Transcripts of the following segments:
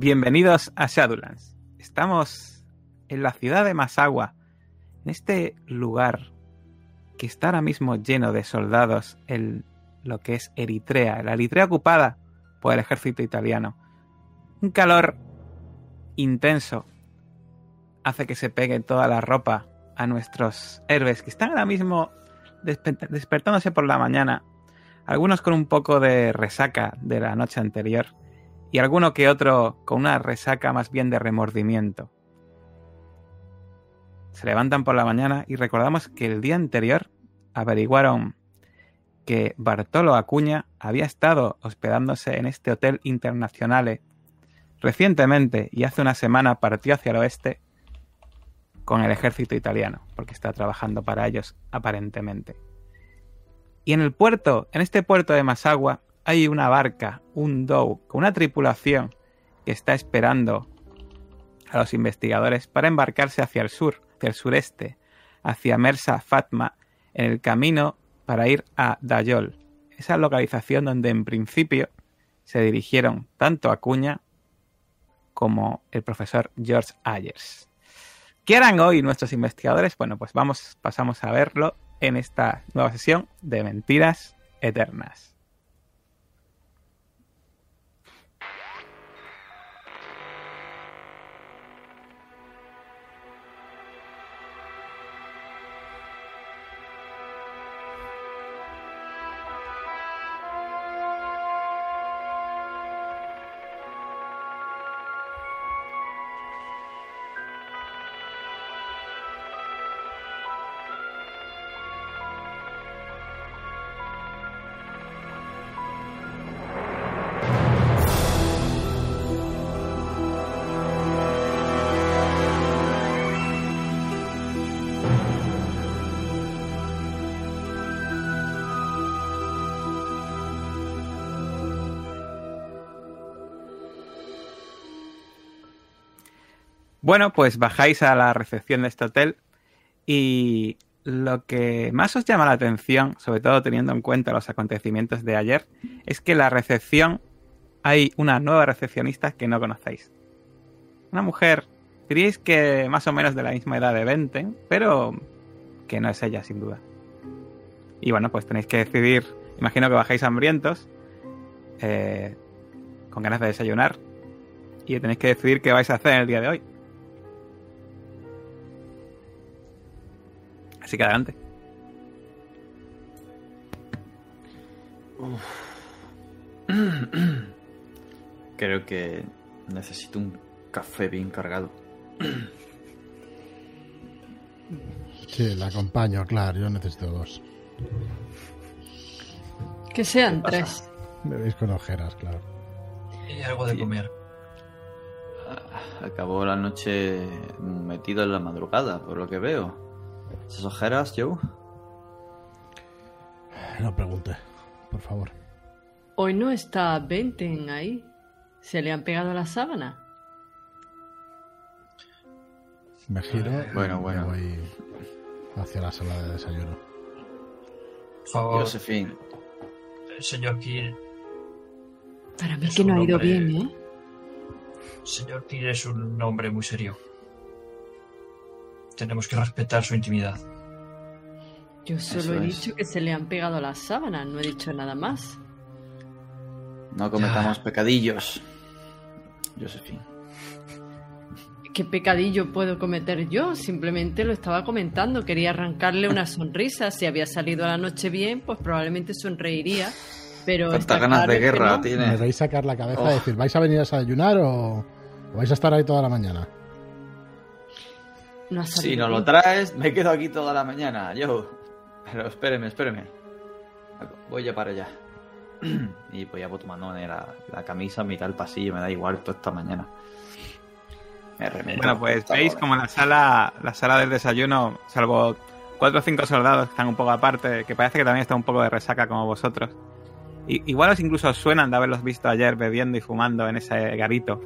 Bienvenidos a Shadowlands. Estamos en la ciudad de Masagua, en este lugar que está ahora mismo lleno de soldados en lo que es Eritrea, la Eritrea ocupada por el ejército italiano. Un calor intenso hace que se pegue toda la ropa a nuestros héroes que están ahora mismo despertándose por la mañana, algunos con un poco de resaca de la noche anterior y alguno que otro con una resaca más bien de remordimiento. Se levantan por la mañana y recordamos que el día anterior averiguaron que Bartolo Acuña había estado hospedándose en este hotel internacional recientemente y hace una semana partió hacia el oeste con el ejército italiano, porque está trabajando para ellos aparentemente. Y en el puerto, en este puerto de Masagua, hay una barca, un Dow, con una tripulación que está esperando a los investigadores para embarcarse hacia el sur, hacia el sureste, hacia Mersa Fatma, en el camino para ir a Dayol, esa localización donde en principio se dirigieron tanto Acuña como el profesor George Ayers. ¿Qué harán hoy nuestros investigadores? Bueno, pues vamos, pasamos a verlo en esta nueva sesión de Mentiras Eternas. Bueno, pues bajáis a la recepción de este hotel y lo que más os llama la atención, sobre todo teniendo en cuenta los acontecimientos de ayer, es que la recepción hay una nueva recepcionista que no conocéis. Una mujer, diríais que más o menos de la misma edad de 20, pero que no es ella, sin duda. Y bueno, pues tenéis que decidir, imagino que bajáis hambrientos, eh, con ganas de desayunar, y tenéis que decidir qué vais a hacer el día de hoy. Así que adelante. Creo que necesito un café bien cargado. Sí, la acompaño, claro. Yo necesito dos. Que sean tres. Me veis con ojeras, claro. Y algo de Sí. comer. Ah, Acabó la noche metido en la madrugada, por lo que veo. ¿Esas ojeras, Joe? No pregunte, por favor. Hoy no está Benten ahí. ¿Se le han pegado la sábana? Me giro Bueno, y bueno. me voy hacia la sala de desayuno. Por favor, Josephine, señor Kill. Para mí Es que no ha ido hombre- bien, ¿eh? Señor Kill es un hombre muy serio. Tenemos que respetar su intimidad. Yo solo Eso he es. dicho que se le han pegado las sábanas, no he dicho nada más. no cometamos pecadillos. Josephine. ¿Qué pecadillo puedo cometer yo? Simplemente lo estaba comentando. Quería arrancarle una sonrisa. Si había salido a la noche bien, pues probablemente sonreiría. Pero Tantas está ganas claro de guerra no. tiene. ¿Me sacar la cabeza Oh. y decir, ¿vais a venir a desayunar o, o vais a estar ahí toda la mañana? No Si no lo traes, me quedo aquí toda la mañana, yo. Pero espéreme, espéreme. Voy ya para allá. Y voy a tomando la, la camisa mitad del pasillo, me da igual toda esta mañana. Me remeto. Bueno, pues veis como la sala, la sala del desayuno, salvo cuatro o cinco soldados que están un poco aparte, que parece que también está un poco de resaca como vosotros. Y, igual os incluso os suenan de haberlos visto ayer bebiendo y fumando en ese garito.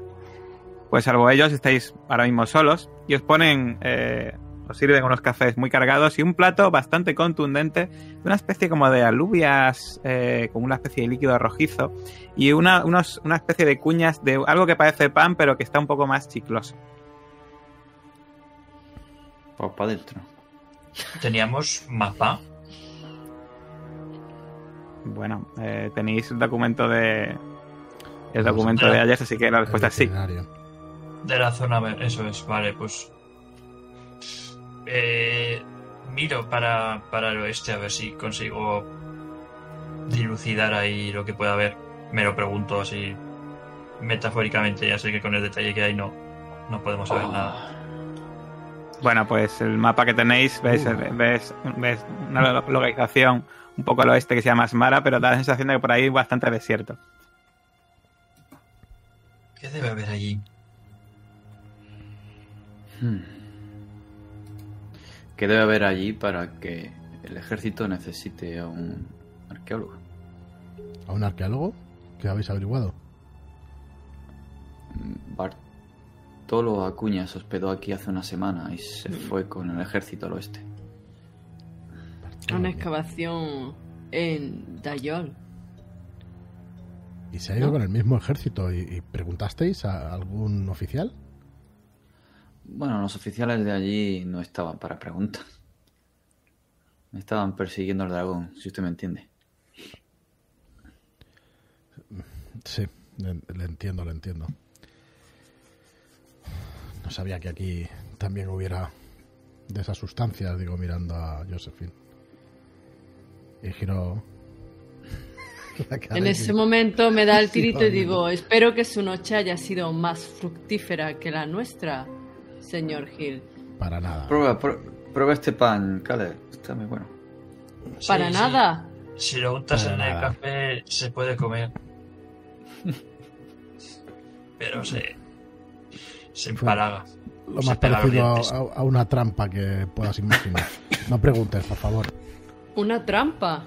Pues salvo ellos estáis ahora mismo solos y os ponen eh, os sirven unos cafés muy cargados y un plato bastante contundente de una especie como de alubias, eh, como una especie de líquido rojizo y una, unos- una especie de cuñas de algo que parece pan pero que está un poco más chicloso. Pues para adentro. Teníamos mapa. Bueno, eh, tenéis el documento de el documento de ayer, así que la respuesta es sí. De la zona, eso es, vale, pues. Eh, miro para, para el oeste a ver si consigo dilucidar ahí lo que pueda haber. Me lo pregunto así metafóricamente, ya sé que con el detalle que hay no, no podemos saber Oh. nada. Bueno, pues el mapa que tenéis, ves, Uh. ves, ves una lo- localización un poco al oeste que se llama Asmara, pero da la sensación de que por ahí hay bastante desierto. ¿Qué debe haber allí? Hmm. ¿Qué debe haber allí para que el ejército necesite a un arqueólogo? ¿A un arqueólogo? ¿Qué habéis averiguado? Bartolo Acuña se hospedó aquí hace una semana y se fue con el ejército al oeste. Una excavación en Dayol. ¿Y se ha ido ¿No? con el mismo ejército? ¿Y, y preguntasteis a algún oficial? Bueno, los oficiales de allí no estaban para preguntas. Me estaban persiguiendo al dragón, si usted me entiende. Sí, le, le entiendo, le entiendo. No sabía que aquí también hubiera de esas sustancias, digo, mirando a Josephine. Y giro En ese momento me da el tirito y digo, espero que su noche haya sido más fructífera que la nuestra, señor Hill. Para nada. Prueba, prue- prueba este pan. Está muy bueno. Para Sí, nada. sí. Si lo untas Para en el café, se puede comer. Pero se. Se empalaga. Lo más parecido a- a una trampa que puedas imaginar. No preguntes, por favor. Una trampa.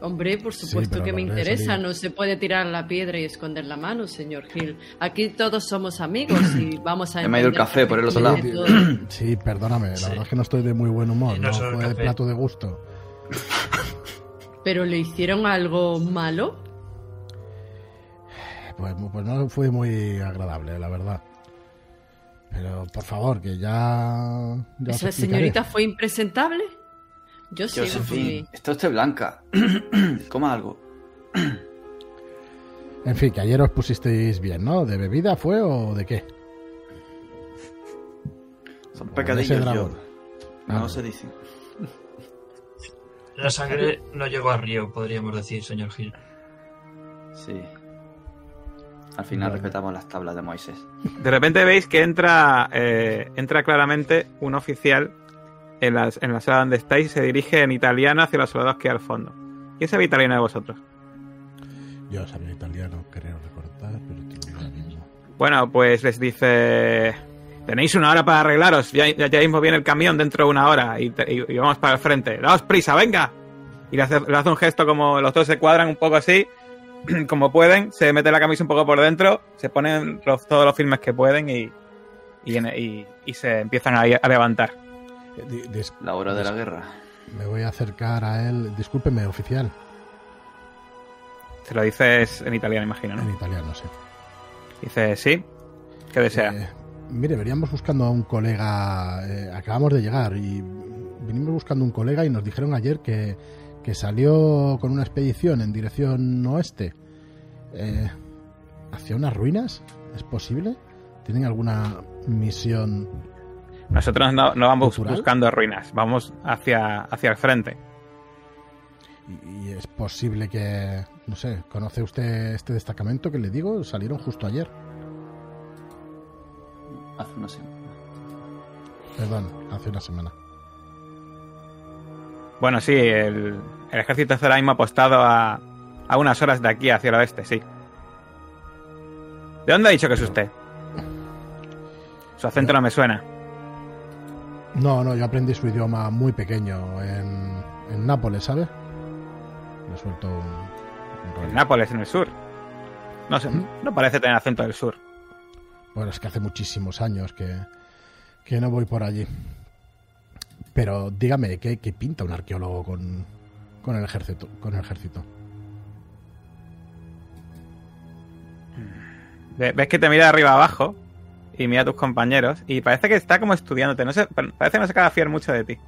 Hombre, por supuesto que me interesa. No se puede tirar la piedra y esconder la mano, señor Hill. Aquí todos somos amigos y vamos a me ha ido el café por el otro lado. Sí, perdóname, la Sí. verdad es que no estoy de muy buen humor. No No el fue plato de gusto. ¿Pero le hicieron algo malo? Pues, pues no fue muy agradable, la verdad. Pero por favor, que ya. ya ¿Esa señorita fue impresentable? Yo sí, Josephine, está usted blanca. Coma algo. En fin, que ayer os pusisteis bien, ¿no? ¿De bebida fue o de qué? Son ese pecadillos, dragón. yo. Ah. No se dicen. La sangre no llegó al río, podríamos decir, señor Gil. Sí. Al final respetamos las tablas de Moisés. De repente veis que entra, eh, entra claramente un oficial en, las- en la sala donde estáis y se dirige en italiano hacia los soldados que hay al fondo. ¿Quién sabe italiano de vosotros? Yo sabía italiano, creo recordar, pero digo ahora mismo. Bueno, pues les dice... Tenéis una hora para arreglaros, ya, ya, ya mismo viene el camión dentro de una hora y, te- y- y vamos para el frente. ¡Daos prisa, venga! Y le hace, le hace un gesto como los dos se cuadran un poco así, como pueden, se mete la camisa un poco por dentro, se ponen los- todos los filmes que pueden y, y, y- y se empiezan a, a levantar. Eh, dis- La hora de la guerra. Me voy a acercar a él. Discúlpeme, oficial. Se lo dices en italiano, imagino, En ¿no? italiano, sí. Dice, sí, ¿qué desea? Eh, mire, veníamos buscando a un colega. eh, acabamos de llegar y vinimos buscando un colega y nos dijeron ayer que, que salió con una expedición en dirección oeste. Eh, ¿Hacia unas ruinas? ¿Es posible? ¿Tienen alguna misión? Nosotros no, no vamos ¿Cultural? buscando ruinas, vamos hacia, hacia el frente. Y, y es posible que, no sé, ¿conoce usted este destacamento que le digo? Salieron justo ayer. Hace una semana. Perdón, hace una semana. Bueno, sí, el, el ejército ahora mismo apostado a, a unas horas de aquí hacia el oeste, sí. ¿De dónde ha dicho que es usted? Su acento no me suena. No, no, yo aprendí su idioma muy pequeño en, en Nápoles, ¿sabe? Le suelto un, un. En Nápoles, en el sur. No sé, no parece tener acento del sur. Bueno, es que hace muchísimos años que, que no voy por allí. Pero dígame, ¿qué, qué pinta un arqueólogo con, con el ejército? Con el ejército? Ve- Ves que te mira de arriba abajo y mira a tus compañeros y parece que está como estudiándote. No sé, parece que no se acaba de fiar mucho de ti.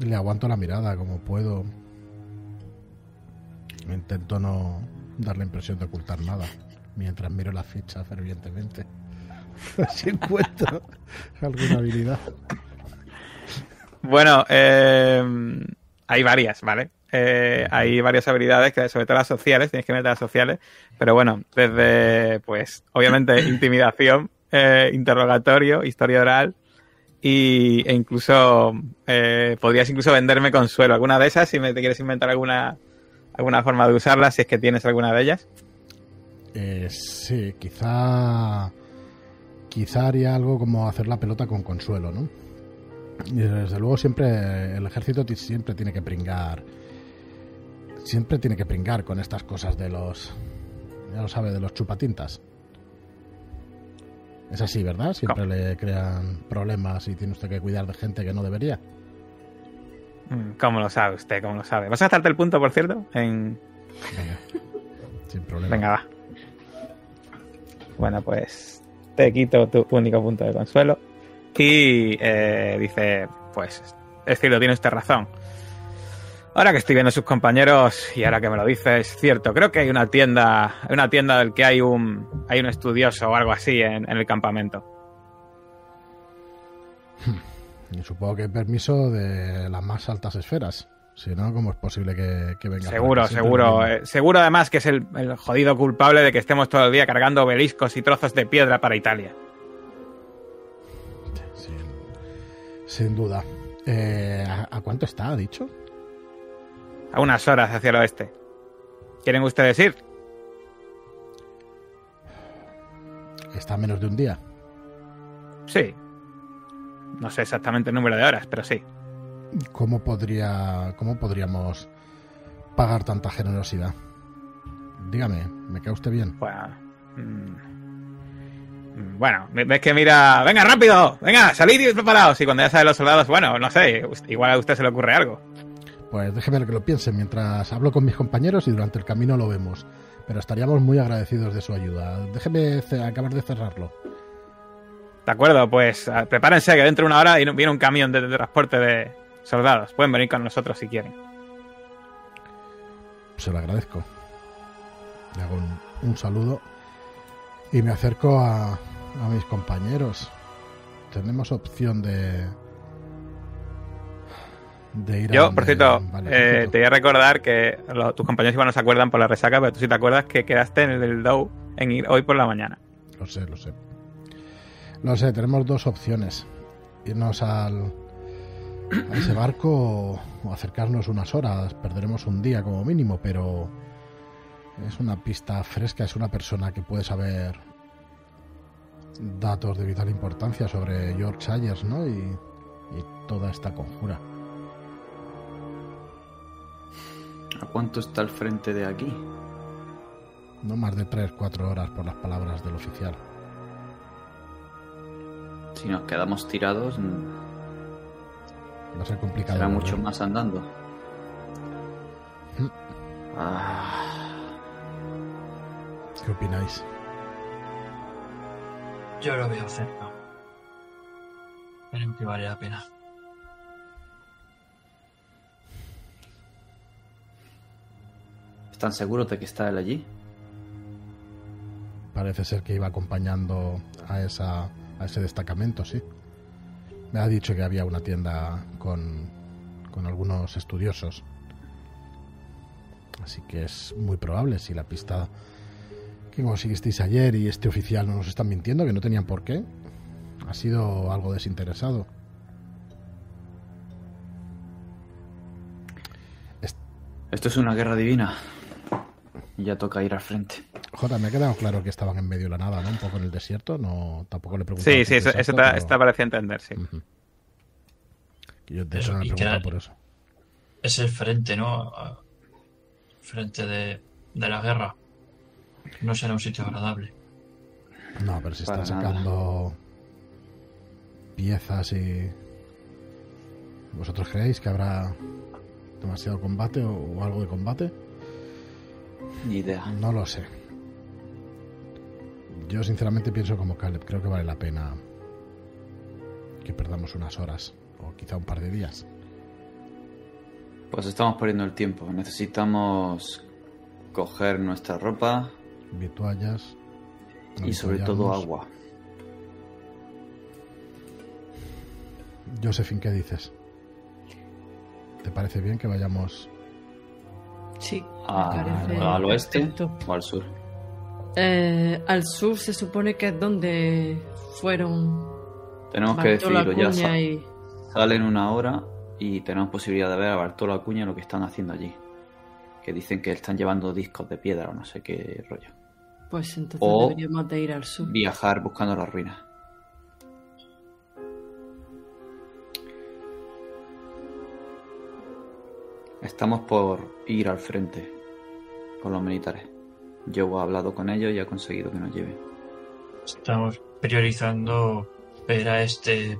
Le aguanto la mirada como puedo. Intento no dar la impresión de ocultar nada mientras miro la ficha fervientemente. si encuentro alguna habilidad. Bueno, eh, hay varias, ¿vale? Eh, hay varias habilidades, que sobre todo las sociales, tienes que meter las sociales, pero bueno, desde, pues, obviamente, intimidación, eh, interrogatorio, historia oral, y, e incluso eh, podrías incluso venderme consuelo. ¿Alguna de esas? Si me te quieres inventar alguna, alguna forma de usarla, si es que tienes alguna de ellas. Eh, sí, quizá. Quizá haría algo como hacer la pelota con consuelo, ¿no? Y desde luego siempre. El ejército siempre tiene que pringar. Siempre tiene que pringar con estas cosas de los. Ya lo sabe, de los chupatintas. Es así, ¿verdad? Siempre le crean problemas y tiene usted que cuidar de gente que no debería. Mm, ¿Cómo lo sabe usted? ¿Cómo lo sabe? ¿Vas a gastarte el punto, por cierto? En... Venga. Sin problema. Venga, va. Bueno, pues te quito tu único punto de consuelo. Y eh, dice, pues, es cierto, tiene usted razón. Ahora que estoy viendo a sus compañeros y ahora que me lo dice, es cierto, creo que hay una tienda, hay una tienda del que hay un, hay un estudioso o algo así en, en el campamento. Y supongo que permiso de las más altas esferas. Si no, ¿cómo es posible que, que venga? Seguro, seguro. eh, seguro además que es el, el jodido culpable de que estemos todo el día cargando obeliscos y trozos de piedra para Italia. Sin, sin duda. Eh, ¿a, a cuánto está, ha dicho? A unas horas hacia el oeste. ¿Quieren ustedes ir? Está a menos de un día. Sí. No sé exactamente el número de horas, pero sí. ¿Cómo, podría, ¿Cómo podríamos pagar tanta generosidad? Dígame, ¿me cae usted bien? Bueno, mm, mm, bueno, ves que mira, venga rápido, venga, salid y preparados. Y cuando ya salen los soldados, bueno, no sé, igual a usted se le ocurre algo. Pues déjeme que lo piense mientras hablo con mis compañeros y durante el camino lo vemos. Pero estaríamos muy agradecidos de su ayuda. Déjeme acabar de cerrarlo. De acuerdo, pues ah, prepárense que dentro de una hora viene un camión de, de transporte de soldados. Pueden venir con nosotros si quieren. Se lo agradezco. Le hago un, un saludo y me acerco a, a mis compañeros. Tenemos opción de. De ir a. Yo, por cierto, eh, te voy a recordar que tus compañeros igual no se acuerdan por la resaca, pero tú sí te acuerdas que quedaste en el del Dow en ir hoy por la mañana. Lo sé, lo sé. Lo sé, tenemos dos opciones. Irnos al. a ese barco o, acercarnos unas horas. Perderemos un día como mínimo, pero. Es una pista fresca, es una persona que puede saber datos de vital importancia sobre Yorkshires, ¿no? Y, y toda esta conjura. ¿A cuánto está el frente de aquí? No más de 3-4 horas por las palabras del oficial. Si nos quedamos tirados, Va a ser complicado. será mucho más andando. Mm. Ah, ¿Qué opináis? Yo lo veo cerca. Creo que vale la pena. ¿Están seguros de que está él allí? Parece ser que iba acompañando a, esa, a ese destacamento, sí. Me ha dicho que había una tienda con, con algunos estudiosos. Así que es muy probable si la pista que conseguisteis ayer y este oficial no nos están mintiendo, que no tenían por qué. Ha sido algo desinteresado. Esto es una guerra divina. Y ya toca ir al frente. Jota, me ha quedado claro que estaban en medio de la nada, ¿no? Un poco en el desierto. No, tampoco le he preguntado. Sí, sí, eso, te, pero- parecía entender, sí. Yo de Eso, eso no le preguntado por eso. Es el frente, ¿no? Frente de, de la guerra. No será un sitio agradable. No, pero se Para está nada. sacando. piezas y... ¿Vosotros creéis que habrá demasiado combate o, o algo de combate? Ni idea. No lo sé. Yo sinceramente pienso como Caleb, creo que vale la pena que perdamos unas horas o quizá un par de días. Pues estamos perdiendo el tiempo. Necesitamos coger nuestra ropa Vituallas. y sobre todo agua. Josephine, ¿qué dices? ¿Te parece bien que vayamos? Sí, ¿Al oeste perfecto. o al sur? Eh, al sur se supone que es donde fueron Tenemos que decirlo ya. Y... Salen una hora y tenemos posibilidad de ver a Bartolo Acuña lo que están haciendo allí. Que dicen que están llevando discos de piedra o no sé qué rollo. Pues entonces O- deberíamos de ir al sur. Viajar buscando las ruinas. Estamos por ir al frente con los militares. Yo he hablado con ellos y he conseguido que nos lleven. Estamos priorizando ver a este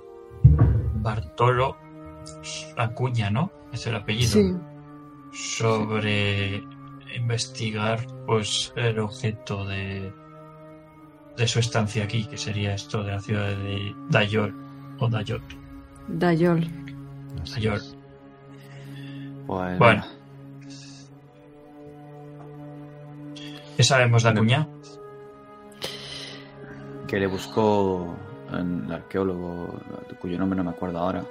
Bartolo Acuña, ¿no? Es el apellido. Sí, Sobre investigar pues el objeto de, de su estancia aquí, que sería esto de la ciudad de Dayol o Dayol. Dayol. Bueno. ¿Qué sabemos de Acuña? que le buscó un arqueólogo cuyo nombre no me acuerdo ahora.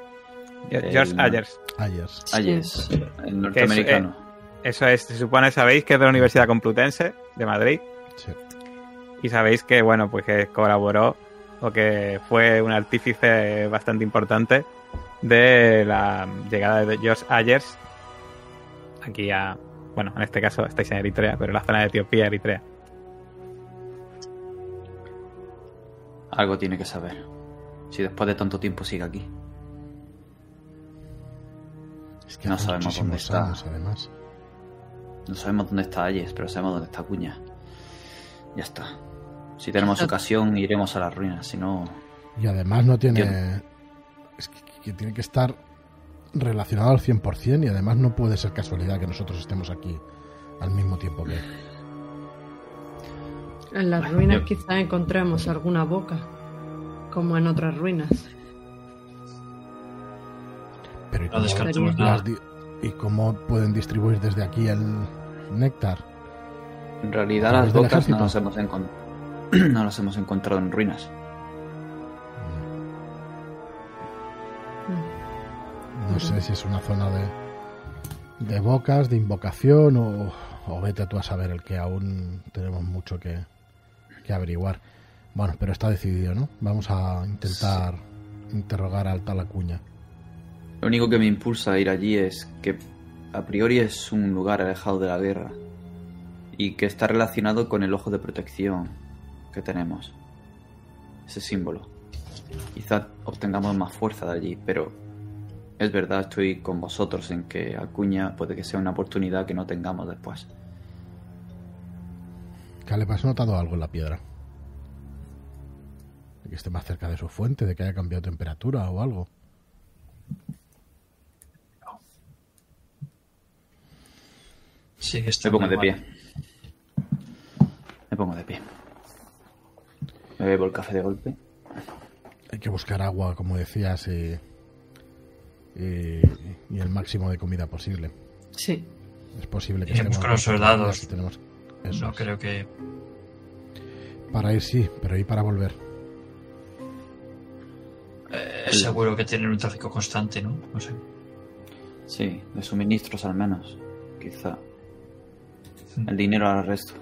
George El- Ayers. Ayers. Ayers, el norteamericano. Eso es, se supone, sabéis que es de la Universidad Complutense de Madrid. Sí. Y sabéis que, bueno, pues que colaboró o que fue un artífice bastante importante de la llegada de George Ayers aquí a, bueno, en este caso estáis en Eritrea, pero en la zona de Etiopía, Eritrea. Algo tiene que saber. Si después de tanto tiempo sigue aquí. Es que No sabemos dónde está. años, además. No sabemos dónde está Ayes, pero sabemos dónde está Cuña. Ya está. Si tenemos ocasión, iremos a las ruinas. Si no, Y además no tiene... Yo- Es que, que tiene que estar relacionado al 100% y además no puede ser casualidad que nosotros estemos aquí al mismo tiempo que él. En las Bueno, ruinas yo- quizás encontremos alguna boca, como en otras ruinas. Pero ¿y No cómo, las nada. ¿y cómo pueden distribuir desde aquí el néctar? en realidad ¿A las bocas no las, hemos no las hemos encontrado en ruinas. No sé si es una zona de, de bocas, de invocación o, o vete tú a saber el que aún tenemos mucho que, que averiguar. Bueno, pero está decidido, ¿no? Vamos a intentar interrogar al tal Acuña. Lo único que me impulsa a ir allí es que a priori es un lugar alejado de la guerra y que está relacionado con el ojo de protección que tenemos. Ese símbolo. Quizá obtengamos más fuerza de allí, pero es verdad, estoy con vosotros en que Acuña puede que sea una oportunidad que no tengamos después. Caleb, ¿has notado algo en la piedra? De que esté más cerca de su fuente, de que haya cambiado temperatura o algo. Sigue Me pongo de igual. pie. Me pongo de pie. Me bebo el café de golpe. Hay que buscar agua, como decías, y, y, y el máximo de comida posible. Sí, Es posible que estemos con los soldados. tenemos No creo que Para ir sí, pero ¿y para volver? eh, es seguro que tienen un tráfico constante, ¿no? No sé. Sí, de suministros al menos. Quizá. El dinero al resto.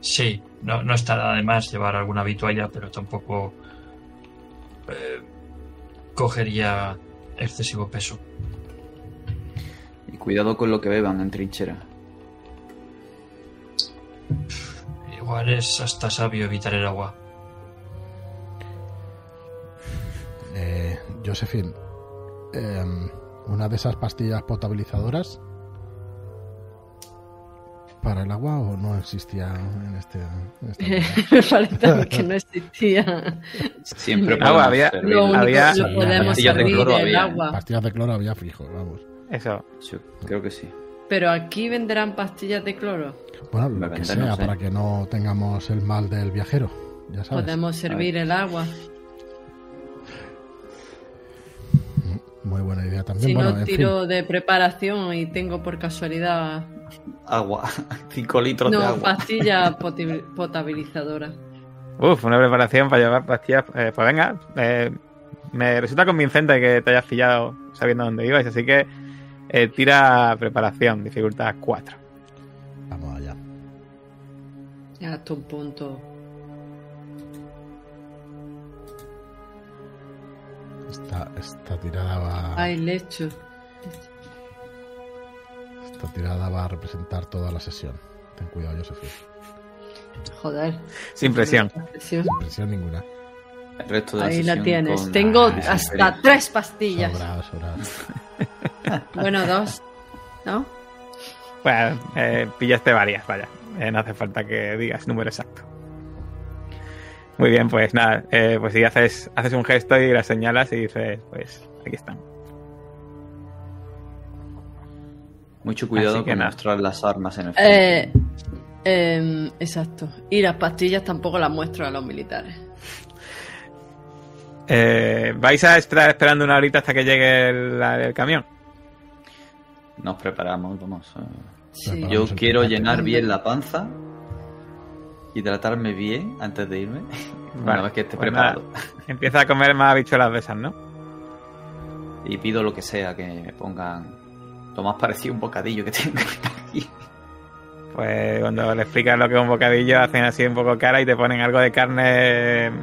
Sí, no, no está nada de más llevar alguna habitualla, pero tampoco eh, cogería excesivo peso. Y cuidado con lo que beban en trinchera. Igual es hasta sabio evitar el agua. Eh, Josephine, em, una de esas pastillas potabilizadoras para el agua o no existía en este... en esta zona? Me parece que no existía. Siempre Agua, podemos había-. Lo único Había- lo podemos pastillas de cloro el había. agua. Pastillas de cloro había fijo, vamos. Eso. Sí, creo que sí. Pero aquí venderán pastillas de cloro. Bueno, lo que venden, no sea, sé. para que no tengamos el mal del viajero. Ya sabes. Podemos servir el agua. Muy buena idea también. Si bueno, no en fin. tiro de preparación y tengo por casualidad Agua. 5 litros de no agua. pastilla poti- potabilizadora. Uf, una preparación para llevar pastillas. Eh, pues venga, eh, me resulta convincente que te hayas pillado sabiendo dónde ibas, así que eh, tira preparación, dificultad 4. Vamos allá. Hasta un punto. Esta, esta tirada va. Ay, lecho. Esta tirada va a representar toda la sesión. Ten cuidado, Josephine. Joder. Sin presión. Sin presión ninguna. El resto de Ahí la tienes. con- Tengo Ah, hasta tres pastillas. Sobrado, sobrado. Bueno, dos. ¿No? Bueno, eh, pillaste varias, vaya. Eh, no hace falta que digas número exacto. Muy bien, pues nada, eh, pues si haces, haces un gesto y las señalas y dices, pues aquí están. Mucho cuidado Así que con nada. mostrar las armas en el. Eh, em, exacto. Y las pastillas tampoco las muestro a los militares. Eh, ¿Vais a estar esperando una horita hasta que llegue el, la- el camión? Nos preparamos, vamos. eh. Sí. Yo quiero llenar bien la panza, hidratarme bien antes de irme. Vale, vez que esté pues preparado. Empieza a comer más habichuelas de esas, ¿no? Y pido lo que sea, que me pongan lo más parecido a un bocadillo que tengo aquí. Pues cuando le explicas lo que es un bocadillo, hacen así un poco cara y te ponen algo de carne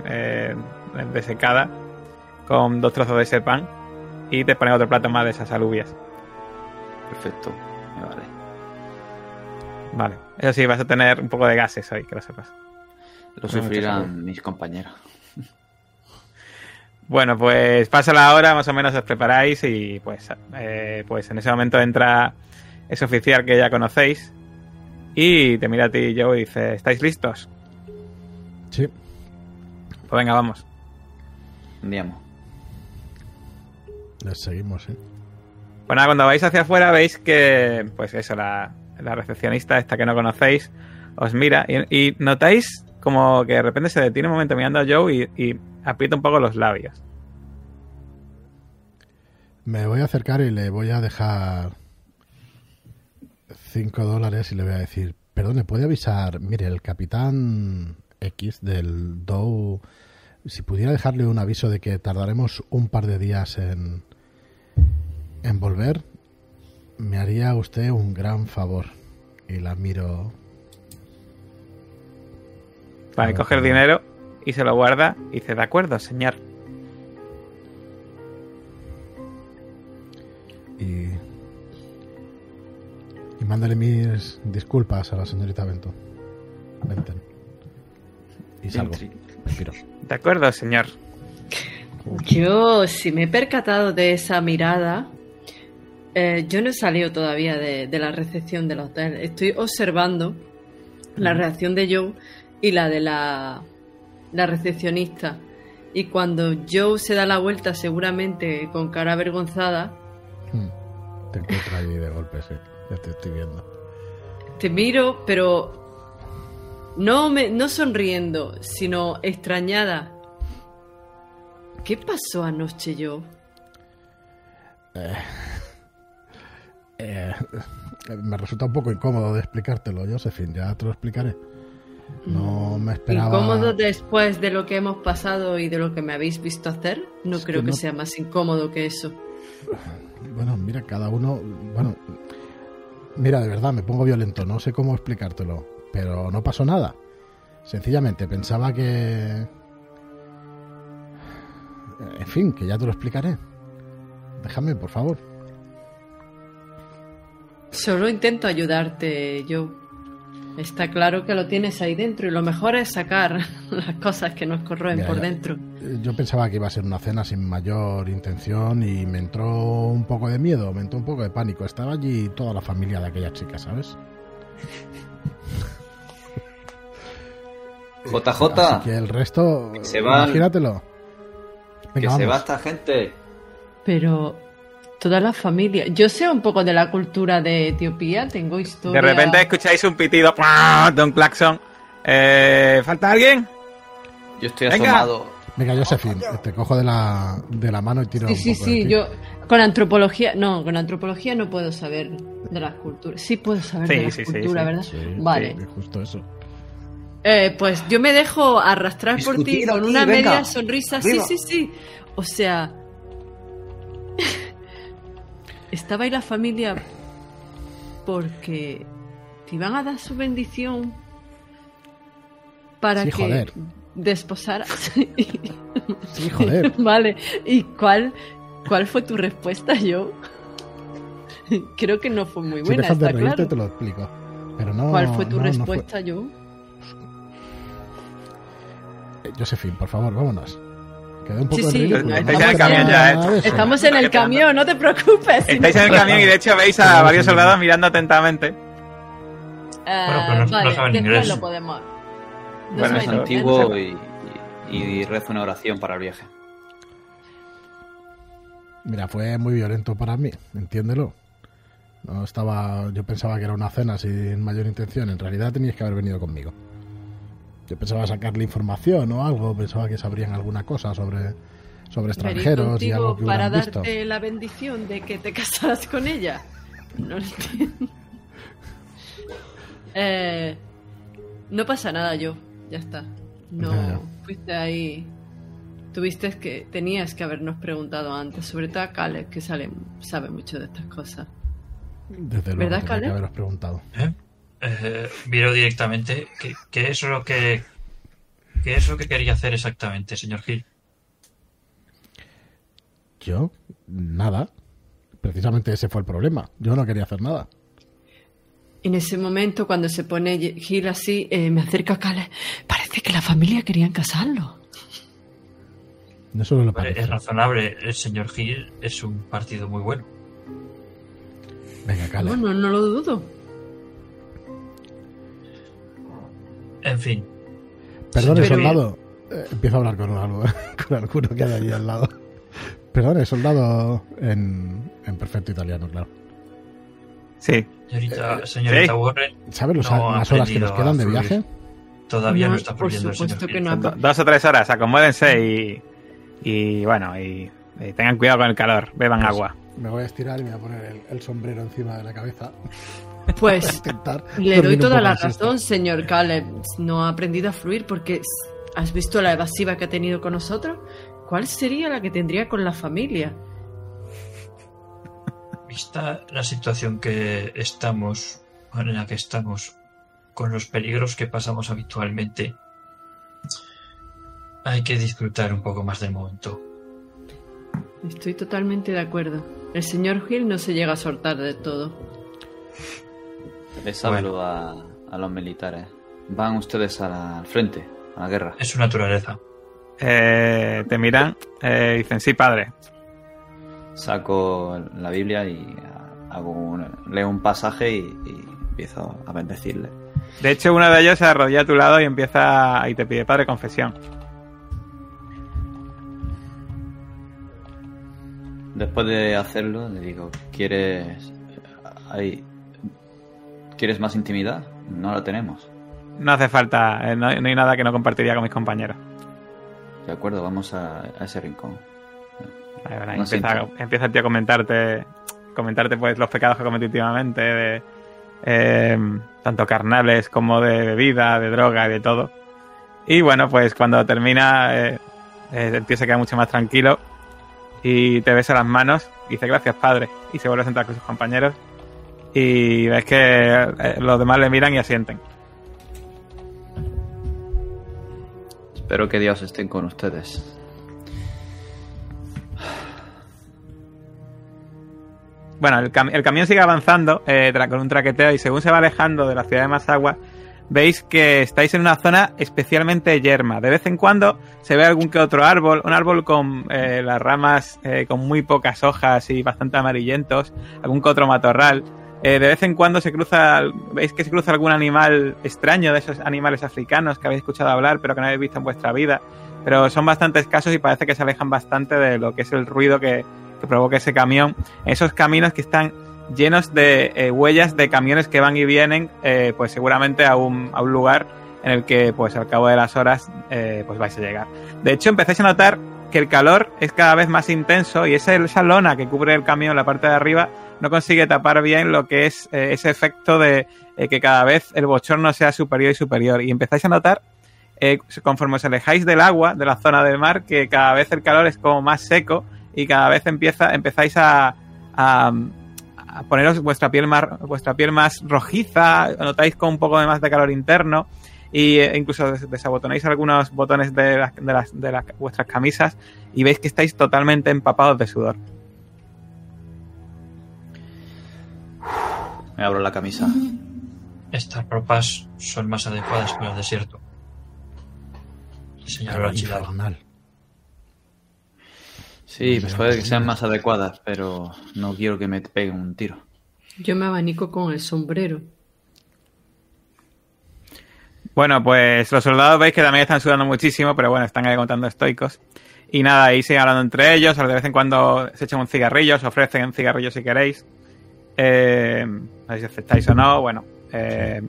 eh, desecada con dos trozos de ese pan y te ponen otro plato más de esas alubias. Perfecto, me vale. Vale. Eso sí, vas a tener un poco de gases hoy, que lo sepas. Lo sufrirán mis compañeros. Bueno, pues pasa la hora, más o menos os preparáis y pues, eh, pues en ese momento entra ese oficial que ya conocéis y te mira a ti y yo y dice, ¿estáis listos? Sí. Pues venga, vamos. Andiamo. Les seguimos, sí. Pues nada, cuando vais hacia afuera veis que, pues eso, la, la recepcionista esta que no conocéis os mira y, notáis como que de repente se detiene un momento mirando a Joe y, y aprieta un poco los labios. Me voy a acercar y le voy a dejar 5 dólares y le voy a decir, perdone, ¿puede avisar? Mire, el capitán X del Dow, si pudiera dejarle un aviso de que tardaremos un par de días en, en volver, me haría usted un gran favor. Y la miro. Vale, coge el dinero y se lo guarda y dice, de acuerdo, señor. y. Y mándale mis disculpas a la señorita Bento. Benten. Y salgo. De acuerdo, señor. Yo, si me he percatado de esa mirada, eh, yo no he salido todavía de, de la recepción del hotel. Estoy observando la reacción de Joe y la de la, la recepcionista. Y cuando Joe se da la vuelta, seguramente con cara avergonzada, Hmm. Te encuentro ahí de golpe, sí. Ya te estoy viendo. te miro, pero no, me, no sonriendo, sino extrañada. ¿Qué pasó anoche, Joe? Eh, me resulta un poco incómodo de explicártelo, Josephine. Ya te lo explicaré. No me esperaba. ¿Incómodo después de lo que hemos pasado y de lo que me habéis visto hacer? No Es creo que que, sea más incómodo que eso. Bueno, mira, cada uno. Bueno, mira, de verdad, me pongo violento. No sé cómo explicártelo. Pero no pasó nada. Sencillamente pensaba que. En fin, que ya te lo explicaré. Déjame, por favor. Solo intento ayudarte, yo. Está claro que lo tienes ahí dentro y lo mejor es sacar las cosas que nos corroen por dentro. Eh, yo pensaba que iba a ser una cena sin mayor intención y me entró un poco de miedo, me entró un poco de pánico. Estaba allí toda la familia de aquella chica, ¿sabes? Eh, JJ. Que el resto, se imagínatelo. Que se va esta gente. Pero toda la familia. Yo sé un poco de la cultura de Etiopía, tengo historia. De repente escucháis un pitido un claxon. Eh, ¿Falta alguien? Yo estoy Venga. asomado. Venga, Josephine, te cojo de la, de la mano y tiro Sí, un sí, poco sí, yo con antropología, no, con antropología no puedo saber de las culturas. Sí puedo saber Sí, de las sí, sí, culturas, sí. ¿verdad? Sí, vale. sí, justo eso. Eh, pues yo me dejo arrastrar por ti con aquí, una venga. media sonrisa. Arriba. Sí, sí, sí. O sea, estaba ahí la familia porque te iban a dar su bendición para Sí, que joder. desposaras. Sí, joder. vale. ¿Y cuál, cuál fue tu respuesta, yo? Creo que no fue muy si buena, dejas de reírte, claro. te lo explico. Pero no. ¿Cuál fue tu no, no respuesta, yo? Eh, Josephine, por favor, vámonos. Queda un poco Sí, sí, ridículo. No pasa en el camión ya, eso. Estamos en el camión, no te preocupes. Estáis en el camión y de hecho veis a varios soldados mirando atentamente. Eh, Bueno, pero no- saben inglés. lo podemos. No Bueno, inglés. Antiguo y, y, y rezo una oración para el viaje. Mira, fue muy violento para mí, entiéndelo. No estaba, yo pensaba que era una cena sin mayor intención. En realidad teníais que haber venido conmigo. Yo pensaba sacarle información o algo, pensaba que sabrían alguna cosa sobre, sobre extranjeros y algo que para visto. darte la bendición de que te casaras con ella. No lo entiendo. Eh, no pasa nada, yo. Ya está. No Ya, ya. fuiste ahí. Tuviste que tenías que habernos preguntado antes, sobre todo a Caleb, que sale, sabe mucho de estas cosas. Desde luego, ¿Verdad, tenía que Caleb? haberos preguntado. ¿Eh? Eh, Viro directamente. ¿Qué, qué es lo que. ¿Qué es lo que quería hacer exactamente, señor Gil? Yo, nada. Precisamente ese fue el problema. Yo no quería hacer nada. En ese momento, cuando se pone Gil así, eh, me acerca a Caleb. Parece que la familia querían casarlo. No solo lo parece. es razonable. El señor Gil es un partido muy bueno. Venga, Cale. No, no, no lo dudo. En fin, Perdone, soldado. Eh, empiezo a hablar con, algo, con alguno que hay allí al lado. Perdone, soldado en, en perfecto italiano, claro. Sí. señorita, Eh, señorita sí. Warren, ¿Sabe los- No ha las horas que nos quedan de viaje? todavía no, No, está por supuesto que no. Dos o tres horas, acomódense y, y bueno, y, y tengan cuidado con el calor, beban Pues- agua. Me voy a estirar y me voy a poner el, el sombrero encima de la cabeza. Pues Le doy toda la razón, señor Caleb. No ha aprendido a fluir porque has visto la evasiva que ha tenido con nosotros. ¿Cuál sería la que tendría con la familia? Vista la situación que estamos, en la que estamos, con los peligros que pasamos habitualmente, hay que disfrutar un poco más del momento. Estoy totalmente de acuerdo. El señor Hill no se llega a soltar de todo. Les hablo a, a los militares. Van ustedes a la- al frente, a la guerra. Es su naturaleza. Eh, te miran, eh, dicen, sí, padre. Saco la Biblia y hago un- leo un pasaje y, y empiezo a bendecirle. De hecho, uno de ellos se arrodilla a tu lado y empieza y te pide, padre, confesión. Después de hacerlo, le digo, ¿quieres, hay, ¿quieres más intimidad? No la tenemos. No hace falta, eh, no, no hay nada que no compartiría con mis compañeros. De acuerdo, vamos a, a ese rincón. Vale, vale, No empieza, empieza el tío a comentarte, comentarte pues los pecados que cometió últimamente, de, eh, tanto carnales como de bebida, de droga y de todo. Y bueno, pues cuando termina, eh, eh, el tío se queda mucho más tranquilo y te besa las manos y dice gracias padre y se vuelve a sentar con sus compañeros y ves que eh, los demás le miran y asienten. Espero que Dios esté con ustedes. Bueno, el, cam- el camión sigue avanzando eh, con un traqueteo y según se va alejando de la ciudad de Masagua, veis que estáis en una zona especialmente yerma. De vez en cuando se ve algún que otro árbol, un árbol con eh, las ramas eh, con muy pocas hojas y bastante amarillentos, algún que otro matorral, Eh, de vez en cuando se cruza, veis que se cruza algún animal extraño de esos animales africanos que habéis escuchado hablar pero que no habéis visto en vuestra vida. Pero son bastante escasos y parece que se alejan bastante de lo que es el ruido que, que provoca ese camión. Esos caminos que están llenos de eh, huellas de camiones que van y vienen, eh, pues seguramente a un, a un lugar en el que pues al cabo de las horas pues vais a llegar. De hecho empezáis a notar que el calor es cada vez más intenso y esa, esa lona que cubre el camión, la parte de arriba, no consigue tapar bien lo que es eh, ese efecto de eh, que cada vez el bochorno sea superior y superior. Y empezáis a notar, eh, conforme os alejáis del agua, de la zona del mar, que cada vez el calor es como más seco y cada vez empieza, empezáis a, poneros vuestra piel más, vuestra piel más rojiza, notáis con un poco de más de calor interno y eh, incluso des- desabotonáis algunos botones de, de, las, de vuestras camisas y veis que estáis totalmente empapados de sudor. Me abro la camisa. Estas ropas son más adecuadas para el desierto. Y señaló la chilada. Infernal. Sí, pues puede que sean más adecuadas, pero no quiero que me peguen un tiro. Yo me abanico con el sombrero. Bueno, pues los soldados veis que también están sudando muchísimo, pero bueno, están ahí contando estoicos. Y nada, ahí siguen hablando entre ellos, de vez en cuando se echan un cigarrillo, os ofrecen un cigarrillo si queréis. Eh, a ver si aceptáis o no, bueno. eh,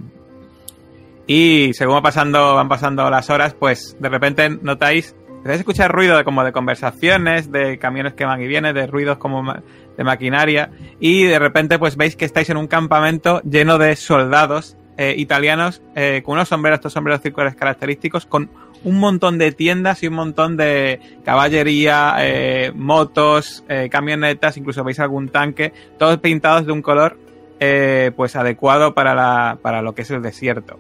y según va pasando, van pasando las horas, pues de repente notáis, empezáis a escuchar ruido de, como de conversaciones, de camiones que van y vienen, de ruidos como de maquinaria, y de repente pues veis que estáis en un campamento lleno de soldados eh, italianos eh, con unos sombreros, estos sombreros circulares característicos, con un montón de tiendas y un montón de caballería, eh, motos, eh, camionetas, incluso veis algún tanque, todos pintados de un color eh, pues adecuado para, la, para lo que es el desierto.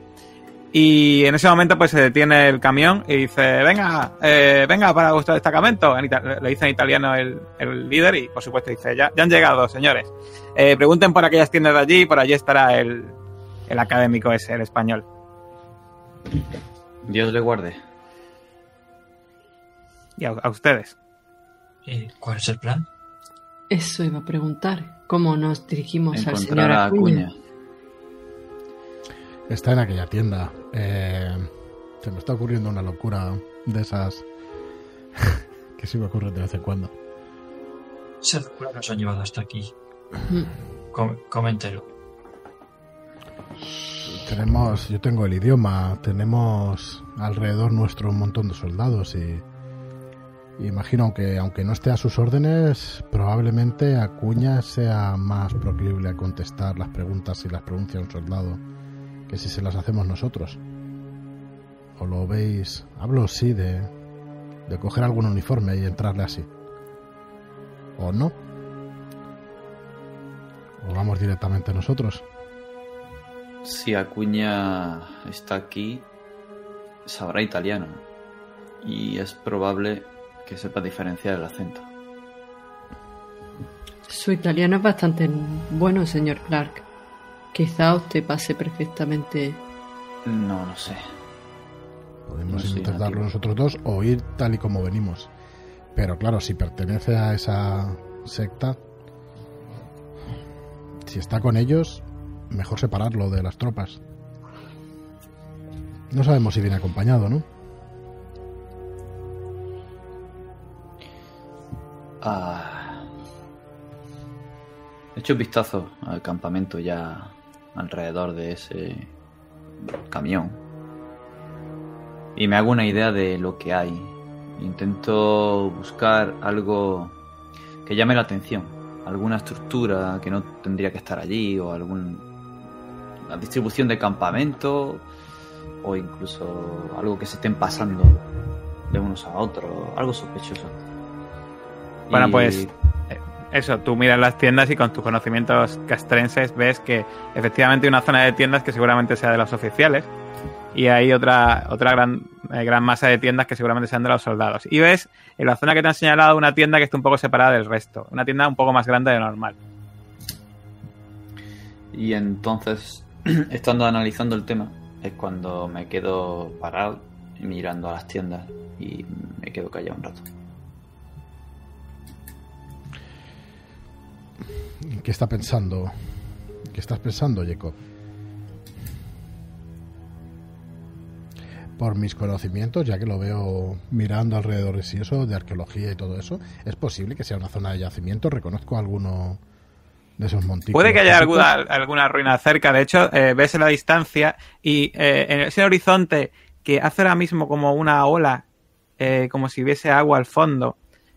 Y en ese momento pues se detiene el camión y dice, venga, venga para vuestro destacamento. Le dice en italiano el, el líder y por supuesto dice, ya, han llegado, señores. Eh, pregunten por aquellas tiendas de allí por allí estará el, el académico ese, el español. Dios le guarde. Y a, a ustedes. ¿Y cuál es el plan? Eso iba a preguntar. ¿Cómo nos dirigimos al señor Acuña? Acuña. Está en aquella tienda. Eh, se me está ocurriendo una locura de esas que sí me ocurre de vez en cuando. Esa locura nos ha llevado hasta aquí. Com- coméntelo. Tenemos, yo tengo el idioma, tenemos alrededor nuestro un montón de soldados y imagino que aunque no esté a sus órdenes, probablemente Acuña sea más proclive a contestar las preguntas si las pronuncia un soldado que si se las hacemos nosotros. ¿O lo veis? Hablo sí de, de coger algún uniforme y entrarle así. ¿O no? ¿O vamos directamente nosotros? Si Acuña está aquí, sabrá italiano. Y es probable que sepa diferenciar el acento. Su italiano es bastante bueno, señor Clark. Quizá usted pase perfectamente. No, no sé. Podemos No intentarlo nosotros dos o ir tal y como venimos. Pero claro, si pertenece a esa secta, si está con ellos, mejor separarlo de las tropas. No sabemos si viene acompañado, ¿no? Ah. He hecho un vistazo al campamento ya alrededor de ese camión. Y me hago una idea de lo que hay. Intento buscar algo que llame la atención. Alguna estructura que no tendría que estar allí o algún la distribución de campamento o incluso algo que se estén pasando de unos a otros, algo sospechoso. Bueno, Y- pues eh, eso, tú miras las tiendas y con tus conocimientos castrenses ves que efectivamente hay una zona de tiendas que seguramente sea de los oficiales y hay otra otra gran, eh, gran masa de tiendas que seguramente sean de los soldados. Y ves en la zona que te han señalado una tienda que está un poco separada del resto, una tienda un poco más grande de lo normal. Y entonces, estando analizando el tema, es cuando me quedo parado mirando a las tiendas y me quedo callado un rato. Qué está pensando ¿Qué estás pensando, Jacob? Por mis conocimientos, ya que lo veo mirando alrededor y eso, de arqueología y todo eso, es posible que sea una zona de yacimiento. Reconozco alguno de esos montículos. Puede que haya alguna, alguna ruina cerca. De hecho, eh, ves en la distancia y eh, en ese horizonte que hace ahora mismo como una ola, eh, como si hubiese agua al fondo.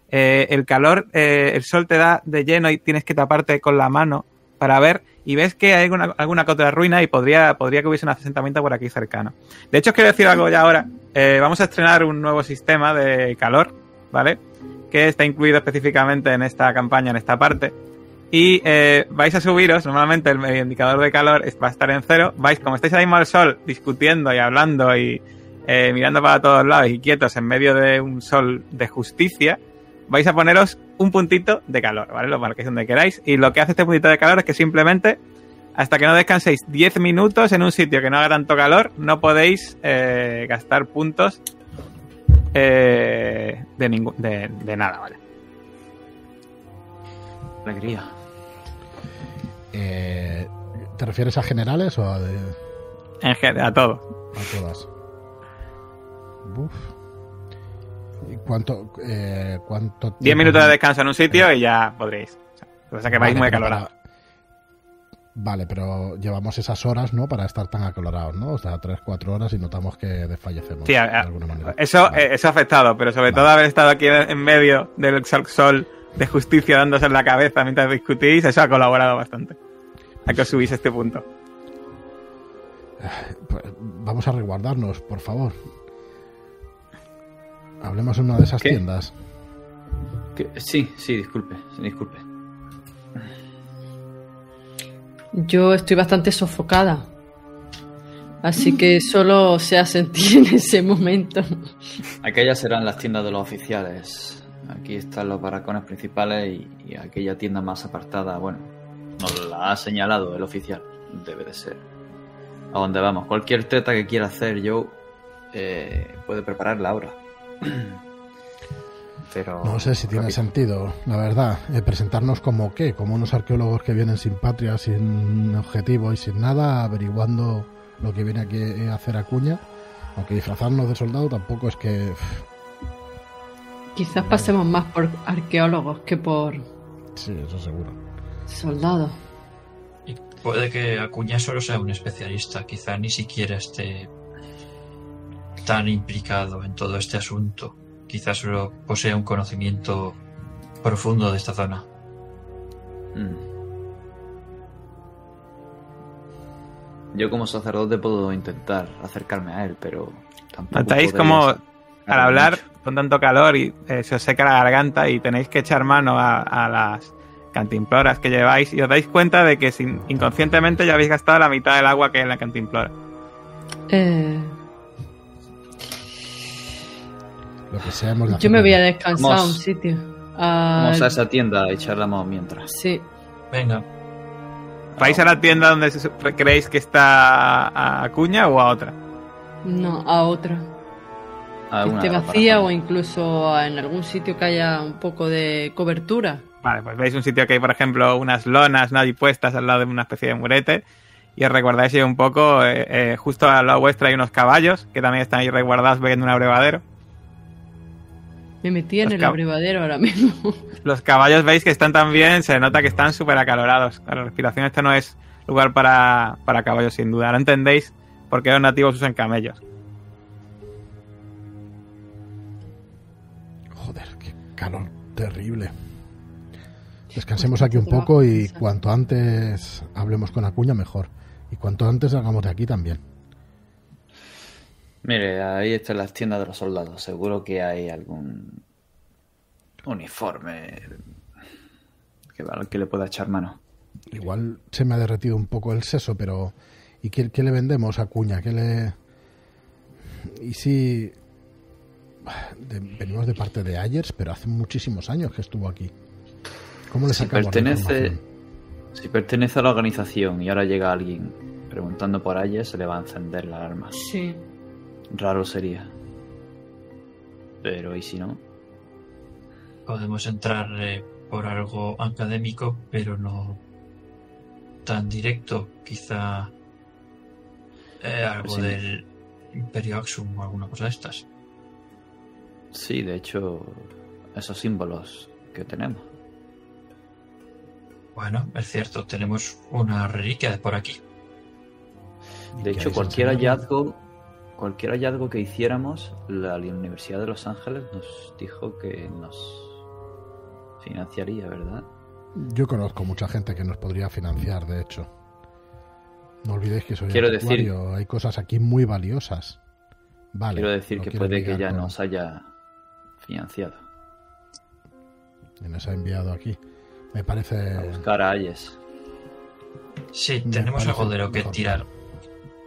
Eh, el calor, eh, el sol te da de lleno y tienes que taparte con la mano para ver y ves que hay alguna, alguna otra ruina y podría, podría que hubiese un asentamiento por aquí cercano. De hecho, os quiero decir algo ya ahora. Eh, vamos a estrenar un nuevo sistema de calor, ¿vale? Que está incluido específicamente en esta campaña, en esta parte. Y vais a subiros, normalmente el indicador de calor va a estar en cero. Vais, como estáis ahí mismo al sol, discutiendo y hablando y mirando para todos lados y quietos en medio de un sol de justicia, vais a poneros un puntito de calor, ¿vale? Lo marquéis donde queráis. Y lo que hace este puntito de calor es que simplemente, hasta que no descanséis 10 minutos en un sitio que no haga tanto calor, no podéis eh, gastar puntos eh, de, ningún, de, de nada, ¿vale? Alegría. Eh, ¿Te refieres a generales o a, de- En general, a todo. a todas? Uf. ¿Y cuánto, eh, cuánto 10 tiempo- minutos de descanso en un sitio y ya podréis. O sea, lo que pasa es que vais Vale, muy acalorados. para- Vale, pero llevamos esas horas, ¿no? Para estar tan acalorados, ¿no? O sea, 3-4 horas y notamos que desfallecemos Sí, a- de alguna manera. Eso, Vale. eh, eso ha afectado, pero sobre Vale. todo haber estado aquí en medio del sol, sol de justicia dándose en la cabeza mientras discutís, eso ha colaborado bastante. A que os subís a este punto. Pues, vamos a resguardarnos, por favor. Hablemos en una de esas ¿Qué? tiendas. Sí, sí, disculpe, disculpe. Yo estoy bastante sofocada. Así que solo a sentir en ese momento. Aquellas serán las tiendas de los oficiales. Aquí están los barracones principales y, y aquella tienda más apartada, bueno, nos la ha señalado el oficial. Debe de ser. A dónde vamos. Cualquier treta que quiera hacer yo eh, puede prepararla ahora. Pero. No sé si tiene sentido, la verdad, eh, presentarnos como qué, como unos arqueólogos que vienen sin patria, sin objetivo y sin nada, averiguando lo que viene aquí a hacer Acuña. Aunque disfrazarnos de soldado tampoco es que... Quizás pasemos más por arqueólogos que por Sí, eso seguro. soldados. Y puede que Acuña solo sea un especialista, quizá ni siquiera esté tan implicado en todo este asunto. Quizás solo posea un conocimiento profundo de esta zona. Mm. Yo como sacerdote puedo intentar acercarme a él, pero tampoco Notáis como al hablar mucho. con tanto calor y eh, se os seca la garganta y tenéis que echar mano a, a las cantimploras que lleváis y os dais cuenta de que sin- inconscientemente ya habéis gastado la mitad del agua que hay en la cantimplora. Eh, Lo que sea hemos de yo me voy a descansar a un sitio. Ah, Vamos a esa tienda y charlamos mientras. Sí, Venga, ¿Vais a la tienda donde creéis que está a Acuña o a otra? no, a otra. A Que esté vacía o incluso en algún sitio que haya un poco de cobertura. Vale, pues veis un sitio que hay, por ejemplo, unas lonas ¿no? ahí puestas al lado de una especie de murete. Y os recordáis ahí un poco, eh, eh, justo al lado vuestro hay unos caballos que también están ahí resguardados bebiendo un abrevadero. Me metí en Los el abrevadero ahora mismo. Los caballos veis que están también, se nota que están súper acalorados. La respiración este no es lugar para, para caballos, sin duda. Ahora entendéis por qué los nativos usan camellos. Joder, qué calor terrible. Descansemos aquí un poco y cuanto antes hablemos con Acuña mejor. Y cuanto antes salgamos de aquí también. Mire, ahí están las tiendas de los soldados. Seguro que hay algún uniforme que, que le pueda echar mano. Igual se me ha derretido un poco el seso, pero ¿y qué, qué le vendemos a Acuña? ¿Qué le... Y si... de- venimos de parte de Ayers, pero hace muchísimos años que estuvo aquí. ¿Cómo le Si sacamos la pertenece, si pertenece a la organización y ahora llega alguien preguntando por ella, se le va a encender la alarma. Sí. Raro sería. Pero ¿y si no? podemos entrar eh, por algo académico, pero no tan directo. Quizá eh, algo Sí. del Imperio Axum o alguna cosa de estas. Sí, de hecho, esos símbolos que tenemos. Bueno, es cierto, tenemos una reliquia de por aquí. De hecho, ¿Queréis cualquier hallazgo, cualquier hallazgo que hiciéramos, la Universidad de Los Ángeles nos dijo que nos financiaría, ¿verdad? Yo conozco mucha gente que nos podría financiar, de hecho. No olvidéis que soy Quiero decir- hay cosas aquí muy valiosas. Vale. Quiero decir que quiero puede que ya nos haya financiado. y nos ha enviado aquí. Me parece. A buscar a Ayes. Sí, Me tenemos algo de lo que mejor tirar.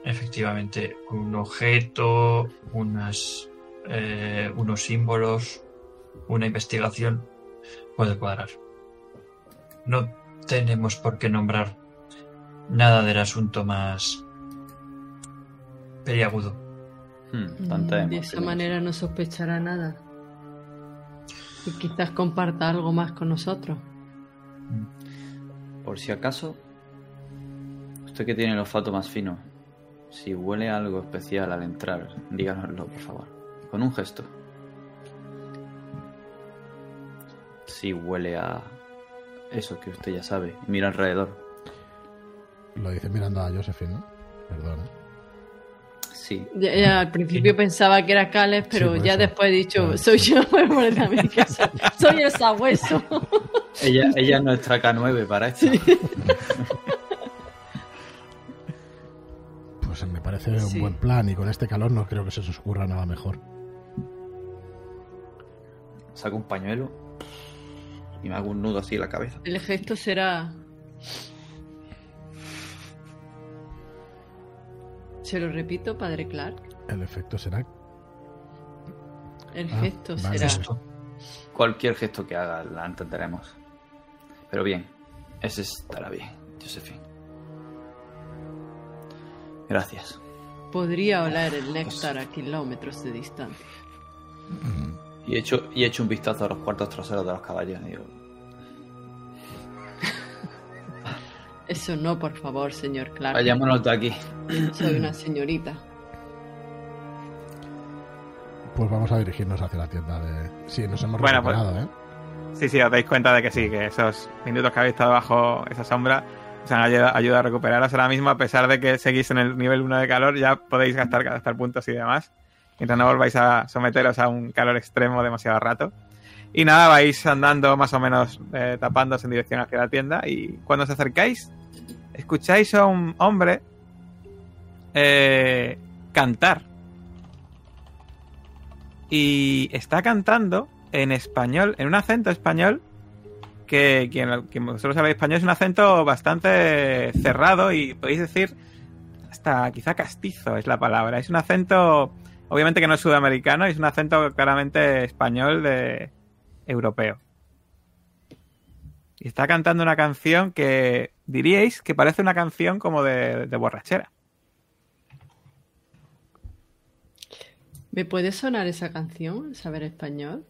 Efectivamente, un objeto, unas, eh, unos símbolos, una investigación puede cuadrar. No tenemos por qué nombrar nada del asunto más periagudo. Hmm, Mm, de esa manera no sospechará nada. Y quizás comparta algo más con nosotros. Por si acaso, usted que tiene el olfato más fino, si huele a algo especial al entrar, díganoslo, por favor. Con un gesto. Si huele a eso que usted ya sabe, mira alrededor. Lo dice mirando a Josephine, ¿no? Perdona. Sí, Ya, ya al principio pensaba que era Cales, pero Sí, ya eso. después he dicho, Claro. soy yo, me parece a mí que soy, soy el sabueso. ella, ella es nuestra K9 para esto. Pues me parece un buen plan y con este calor no creo que se os ocurra nada mejor. Saco un pañuelo y me hago un nudo así en la cabeza. El gesto será... Se lo repito, padre Clark. El efecto será. El Ah, gesto vale. será... Gesto. Cualquier gesto que haga la entenderemos. Pero bien, ese estará bien, Josephine. Gracias. Podría oler el néctar a kilómetros de distancia. Y he hecho, y he hecho un vistazo a los cuartos traseros de los caballos. digo, Eso no, por favor, señor Clark. vayámonos de aquí. Soy una señorita. Pues vamos a dirigirnos hacia la tienda de. Sí, nos hemos Bueno, pues- recuperado, ¿eh? Sí, sí, os dais cuenta de que sí, que esos minutos que habéis estado bajo esa sombra os han ayudado, ayudado a recuperaros ahora mismo, a pesar de que seguís en el nivel 1 de calor, ya podéis gastar, gastar puntos y demás, mientras no volváis a someteros a un calor extremo demasiado rato. Y nada, vais andando más o menos eh, tapándose en dirección hacia la tienda y cuando os acercáis, escucháis a un hombre eh, cantar. Y está cantando en español, en un acento español que quien, quien vosotros sabéis español es un acento bastante cerrado y podéis decir hasta quizá castizo es la palabra. Es un acento, obviamente que no es sudamericano, es un acento claramente español de europeo. Y está cantando una canción que diríais que parece una canción como de, de borrachera. ¿Me puede sonar esa canción? ¿Saber español?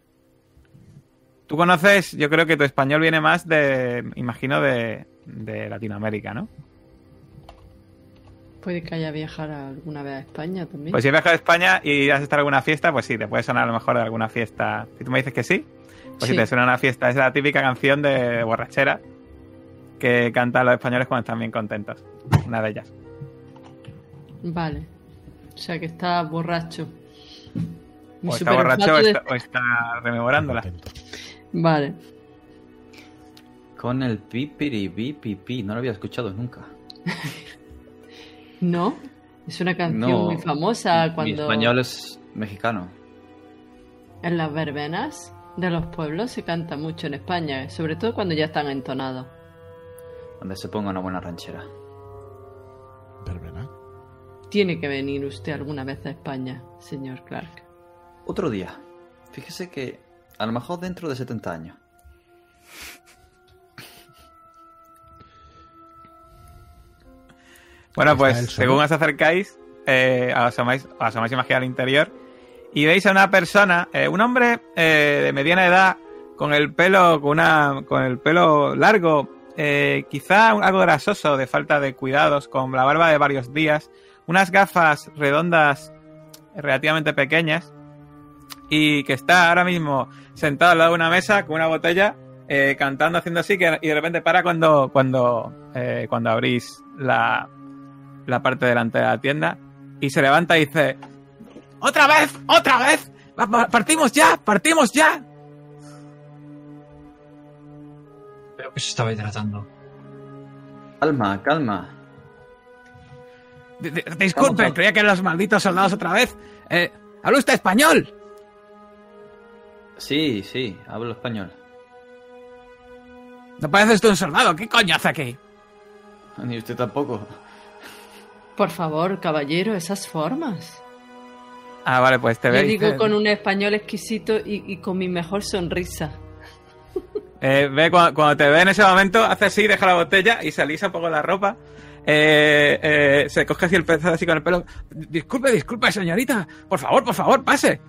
Tú conoces, yo creo que tu español viene más de, imagino, de, de Latinoamérica, ¿no? Puede que haya viajado alguna vez a España también. Pues si viajas a España y has estado en alguna fiesta, pues sí, te puede sonar a lo mejor de alguna fiesta. Si tú me dices que sí, pues Sí. si te suena una fiesta, es la típica canción de borrachera que cantan los españoles cuando están bien contentos. Una de ellas. Vale. O sea que está borracho. Mi O está borracho de- o está rememorándola. Vale. Con el pipiri pipi, no lo había escuchado nunca. ¿No? Es una canción No, muy famosa Mi cuando español es mexicano. en las verbenas de los pueblos se canta mucho en España, sobre todo cuando ya están entonados. Donde se ponga una buena ranchera. Verbena. Tiene que venir usted alguna vez a España, señor Clark. Otro día. Fíjese que a lo mejor dentro de 70 años. Bueno, pues solo. según os acercáis, eh, asomáis, os asomáis imagen al interior y veis a una persona, eh, un hombre eh, de mediana edad, con el pelo, con una, con el pelo largo eh, quizá algo grasoso de falta de cuidados, con la barba de varios días, unas gafas redondas relativamente pequeñas y que está ahora mismo sentado al lado de una mesa con una botella eh, cantando, haciendo así, que, y de repente para cuando, cuando, eh, cuando abrís la, la parte delante de la tienda y se levanta y dice, ¡Otra vez! ¡Otra vez! Pa- pa- ¡Partimos ya! ¡Partimos ya! Veo que se estaba hidratando. Calma, calma. Di- di- Disculpe, Vamos a- creía que eran los malditos soldados otra vez. Eh, ¿Habla usted español? Sí, sí, hablo español. No parece usted un soldado. ¿Qué coño hace aquí? Ni usted tampoco. Por favor, caballero, esas formas. Ah, vale, pues te Yo ve. digo dice- con un español exquisito y, y con mi mejor sonrisa. Eh, ve cuando, cuando te ve en ese momento, hace así, deja la botella y se alisa un poco la ropa. Eh, eh, se coge así el pez así con el pelo. Disculpe, disculpe, señorita. Por favor, por favor, pase.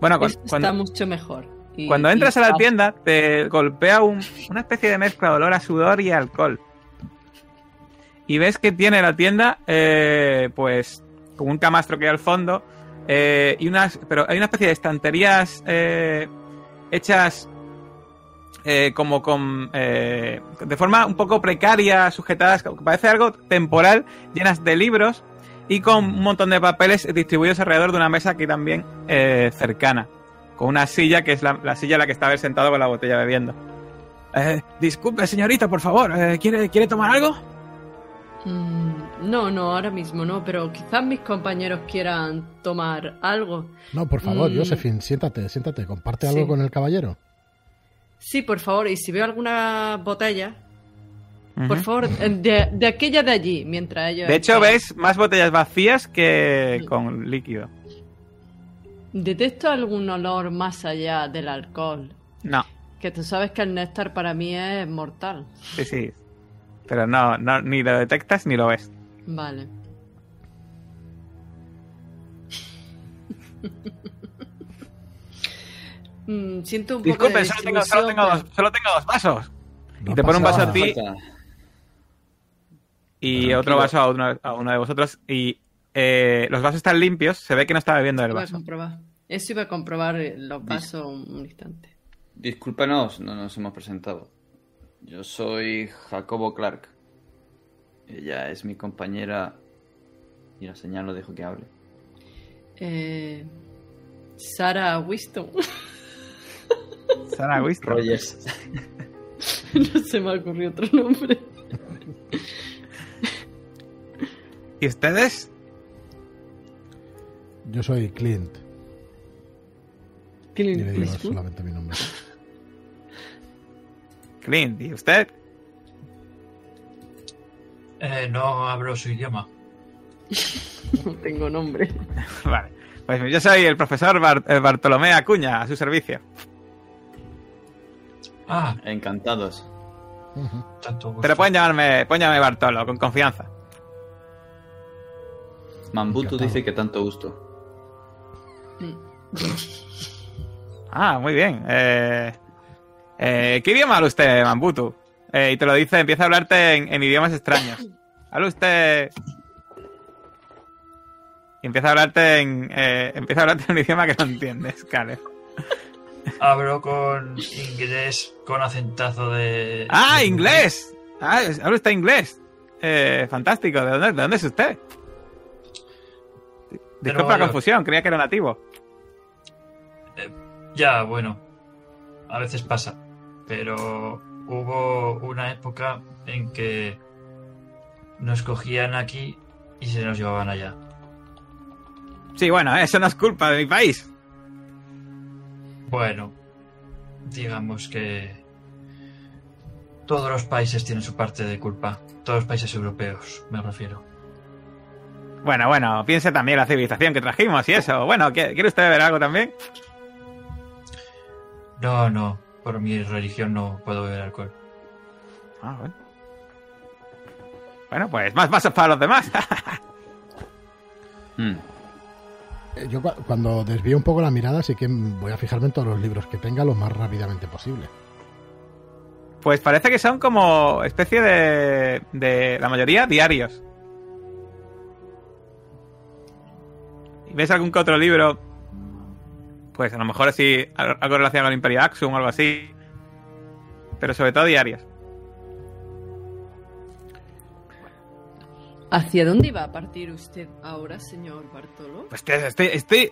Bueno, cu- Esto cuando, está mucho mejor. Y- cuando y entras a la tienda, te golpea un- una especie de mezcla de olor a sudor y alcohol. Y ves que tiene la tienda, eh, pues, como un camastro que hay al fondo. eh, y unas, pero hay una especie de estanterías eh, hechas eh, como con eh, de forma un poco precaria, sujetadas, parece algo temporal, llenas de libros y con un montón de papeles distribuidos alrededor de una mesa aquí también eh, cercana, con una silla que es la, la silla en la que estaba él sentado con la botella bebiendo. Eh, disculpe, señorita, por favor, eh, ¿quiere, ¿quiere tomar algo? Mm, no, no, ahora mismo no, pero quizás mis compañeros quieran tomar algo. No, por favor, Mm. Josephine, siéntate, siéntate. Comparte Sí. algo con el caballero. Sí, por favor, y si veo alguna botella, por favor, de, de aquella de allí, mientras ellos... De hecho, están- ves más botellas vacías que con líquido. Detecto algún olor más allá del alcohol. No, Que tú sabes que el néctar para mí es mortal. sí, sí. Pero no, no, ni lo detectas ni lo ves. Vale. Mm, siento un poco Disculpe, de solo tengo, solo, tengo dos, solo tengo dos vasos. No y te pone un vaso a ti Falta. Y Tranquilo. otro vaso a uno, a uno de vosotros. Y eh, los vasos están limpios. Se ve que no está bebiendo a vaso. comprobar. Eso iba a comprobar eh, los vasos un, un instante. Discúlpenos, no nos hemos presentado. Yo soy Jacobo Clark. Ella es mi compañera. Y la señal no dejo que hable. Eh, Sara Winston. Sarah Winston. Rogers. no se me ocurrió otro nombre. ¿Y ustedes? Yo soy Clint. Y Clint le digo Eastwood. solamente mi nombre. Clint. ¿Y usted? Eh, no hablo su idioma. No tengo nombre. Vale. Pues yo soy el profesor Bar- eh, Bartolomé Acuña, a su servicio. Ah, Encantados. Ujú. tanto gusto. Pero pueden llamarme, pueden llamarme Bartolo, con confianza. Mambutu dice que tanto gusto. Ah, muy bien. Eh, eh, ¿Qué idioma habla usted, Mambutu? Eh, y te lo dice, empieza a hablarte en, en idiomas extraños. Habla usted... Y empieza a hablarte en... eh, empieza a hablarte en un idioma que no entiendes, Caleb. Hablo con inglés, con acentazo de... ¡Ah, de- inglés! Ah, habla usted inglés. Eh, fantástico. ¿De dónde, ¿De dónde es usted? Disculpa Nueva la confusión, creía que era nativo. Ya, bueno, a veces pasa, pero hubo una época en que nos cogían aquí y se nos llevaban allá. Sí, bueno, eso no es culpa de mi país. Bueno, digamos que todos los países tienen su parte de culpa, todos los países europeos, me refiero. Bueno, bueno, piense también la civilización que trajimos y eso. Bueno, ¿quiere usted beber algo también? No, no, por mi religión no puedo beber alcohol. Ah, bueno. Bueno, pues más vasos para los demás. Hmm. Eh, Yo cua- cuando desvío un poco la mirada sí que voy a fijarme en todos los libros que tenga lo más rápidamente posible. Pues parece que son como especie de, de la mayoría diarios. ¿Y ¿Ves algún que otro libro? Pues a lo mejor así, al- algo relacionado con el Imperio Axum o algo así. Pero sobre todo diarios. ¿Hacia dónde va a partir usted ahora, señor Bartolo? Pues estoy, estoy-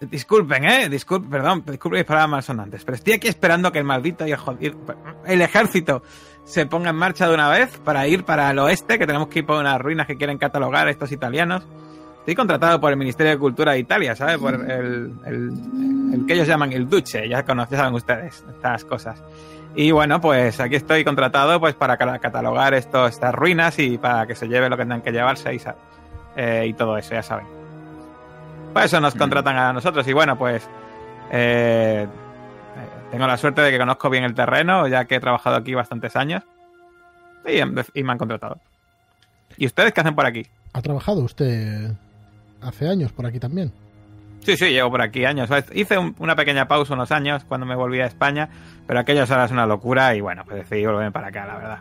Disculpen, eh. Disculpen, perdón, disculpen mis palabras malsonantes. Pero estoy aquí esperando que el maldito y el jodido. El ejército se ponga en marcha de una vez para ir para el oeste, que tenemos que ir por unas ruinas que quieren catalogar estos italianos. Estoy contratado por el Ministerio de Cultura de Italia, ¿sabes? Por el, el- el que ellos llaman el Duce, ya conocen, saben ustedes estas cosas. Y bueno, pues aquí estoy contratado pues para ca- catalogar estos, estas ruinas y para que se lleve lo que tengan que llevarse y, eh, y todo eso, ya saben. Por eso nos Mm. contratan a nosotros y bueno, pues eh, eh, tengo la suerte de que conozco bien el terreno, ya que he trabajado aquí bastantes años y, y me han contratado. ¿Y ustedes qué hacen por aquí? ¿Ha trabajado usted hace años por aquí también? Sí, sí, llevo por aquí años. Hice un- una pequeña pausa unos años cuando me volví a España, pero aquellas horas una locura y bueno, pues decidí volverme para acá, la verdad.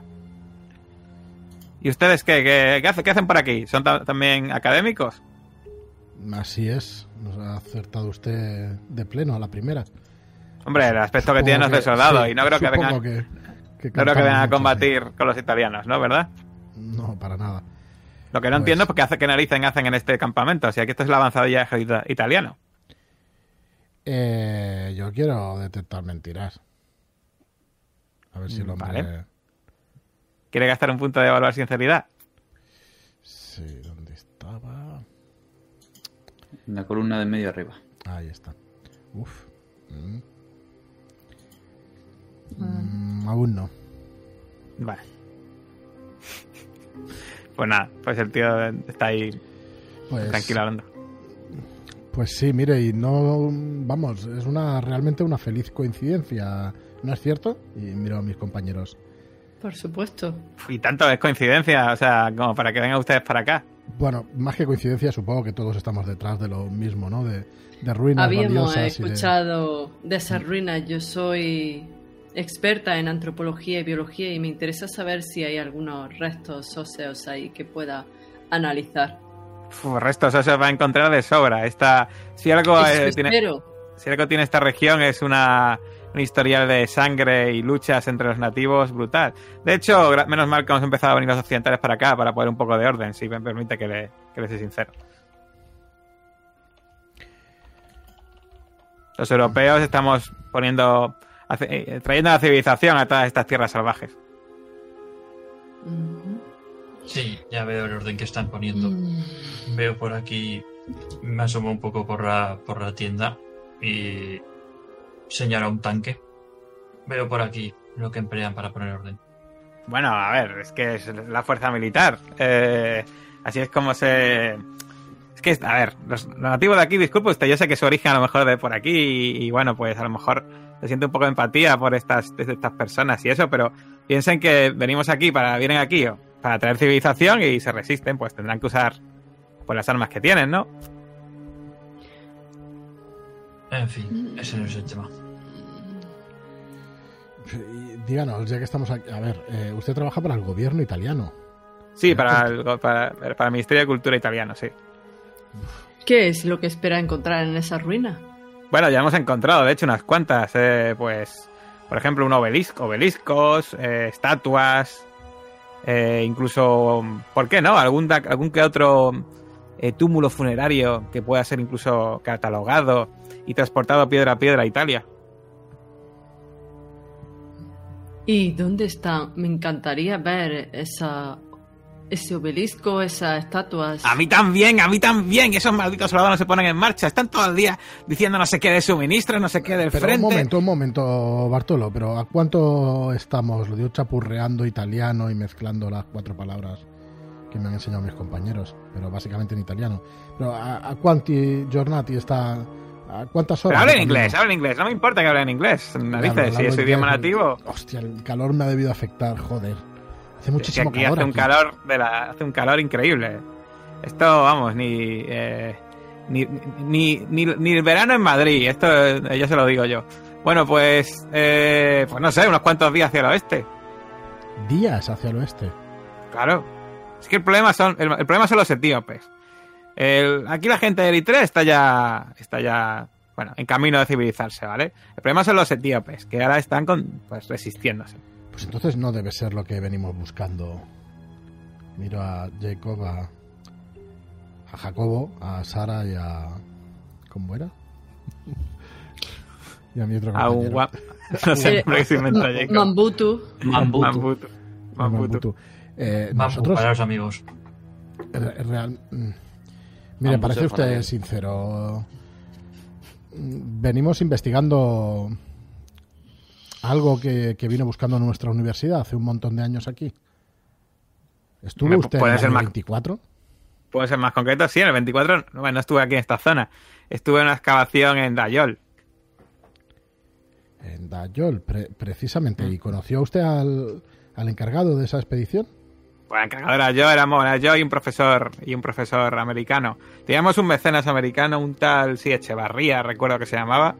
¿Y ustedes qué, qué, qué hace- qué hacen por aquí? ¿Son ta- también académicos? Así es, nos ha acertado usted de pleno a la primera. Hombre, el aspecto que Supongo tienen es de soldado sí, y no creo que vengan, que, que no creo que vengan a combatir con los italianos, ¿no? ¿Verdad? No, para nada. Lo que no Pues- entiendo es por qué hace que narices hacen en este campamento. Si aquí esto es la avanzadilla ejército italiano. Eh, yo quiero detectar mentiras. A ver si el hombre... Vale. ¿Quiere gastar un punto de evaluar sinceridad? Sí, ¿dónde estaba? En la columna de medio arriba. Ahí está. Uf. Mm. Mm, aún no. Vale. Pues nada, pues el tío está ahí Pues, tranquilo hablando. Pues sí, mire, y no, vamos, es una realmente una feliz coincidencia, ¿no es cierto? Y miro a mis compañeros. Por supuesto. Y tanto es coincidencia, o sea, como para que vengan ustedes para acá. Bueno, más que coincidencia, supongo que todos estamos detrás de lo mismo, ¿no? De, de ruinas Habíamos valiosas y de- escuchado de esas ruinas. Yo soy experta en antropología y biología y me interesa saber si hay algunos restos óseos ahí que pueda analizar. Uf, restos, se va a encontrar de sobra. Esta, si algo eh, tiene, espero. si algo tiene esta región es una, un historial de sangre y luchas entre los nativos brutal. De hecho, menos mal que hemos empezado a venir los occidentales para acá para poner un poco de orden, si me permite que le, que le sea sincero. Los europeos estamos poniendo, trayendo la civilización a todas estas tierras salvajes. Sí, ya veo el orden que están poniendo. Mm. Veo por aquí, me asomo un poco por la, por la tienda y señalo un tanque. Veo por aquí lo que emplean para poner orden. Bueno, a ver, es que es la fuerza militar. Eh, así es como se. Es que, a ver, los, los nativos de aquí, disculpe usted, yo sé que su origen a lo mejor de por aquí y, y bueno, pues a lo mejor se siente un poco de empatía por estas, estas personas y eso, pero piensen que venimos aquí para, vienen aquí o para traer civilización y se resisten, pues tendrán que usar pues las armas que tienen, ¿no? En fin, ese no es el tema. Díganos, ya que estamos aquí, a ver, eh, usted trabaja para el gobierno italiano. Sí, para el, para, para el Ministerio de Cultura italiano, sí. ¿Qué es lo que espera encontrar en esa ruina? Bueno, ya hemos encontrado, de hecho, unas cuantas. eh, pues, por ejemplo, un obelisco, obeliscos, eh, estatuas, eh, incluso, ¿por qué no? Algún, algún que otro túmulo funerario que pueda ser incluso catalogado y transportado piedra a piedra a Italia. ¿Y dónde está? Me encantaría ver esa, ese obelisco, esas estatuas. A mí también, a mí también. Esos malditos soldados no se ponen en marcha. Están todo el día diciendo no sé qué de suministro, no sé qué del Pero frente. un momento, un momento, Bartolo, pero ¿a cuánto estamos? Lo digo chapurreando italiano y mezclando las cuatro palabras que me han enseñado mis compañeros, pero básicamente en italiano. Pero ¿a, a quanti giornati está? ¿A cuántas Pero horas? hablen de inglés, camino? hablen inglés. No me importa que hablen inglés. Narices, si es su idioma inglés, nativo. Hostia, el calor me ha debido afectar, joder. Hace muchísimo aquí calor. hace un aquí. calor de la, hace un calor increíble. Esto, vamos, ni, eh, ni, ni, ni, ni el verano en Madrid. Esto eh, ya se lo digo yo. Bueno, pues, eh, pues no sé, unos cuantos días hacia el oeste. días hacia el oeste. Claro. Es que el problema son, el, el problema son los etíopes. El- aquí la gente de Eritrea está ya, está ya, bueno, en camino de civilizarse, ¿vale? El problema son los etíopes, que ahora están con, pues, resistiéndose. Pues entonces no debe ser lo que venimos buscando. Miro a Jacob, a, a Jacobo, a Sara y a... ¿Cómo era? y a mi otro A un compañero. guap... No sé, que se inventó Jacob. Mambutu. Mambutu. Mambutu. Mambutu. Mambutu. Eh, Vamos, nosotros... para los amigos. Re- real- mm. Mire, parece usted sincero. Mm, Venimos investigando algo que, que vino buscando en nuestra universidad hace un montón de años aquí. ¿Estuvo usted puede en el ser año más- 24? ¿Puedo ser más concreto? Sí, en el 24, bueno, no estuve aquí en esta zona. Estuve en una excavación en Dayol. En Dayol, pre- precisamente. ¿Y conoció usted al, al encargado de esa expedición? Pues el encargado era yo, éramos era yo y un profesor y un profesor americano. Teníamos un mecenas americano, un tal, sí, Echevarría, recuerdo que se llamaba.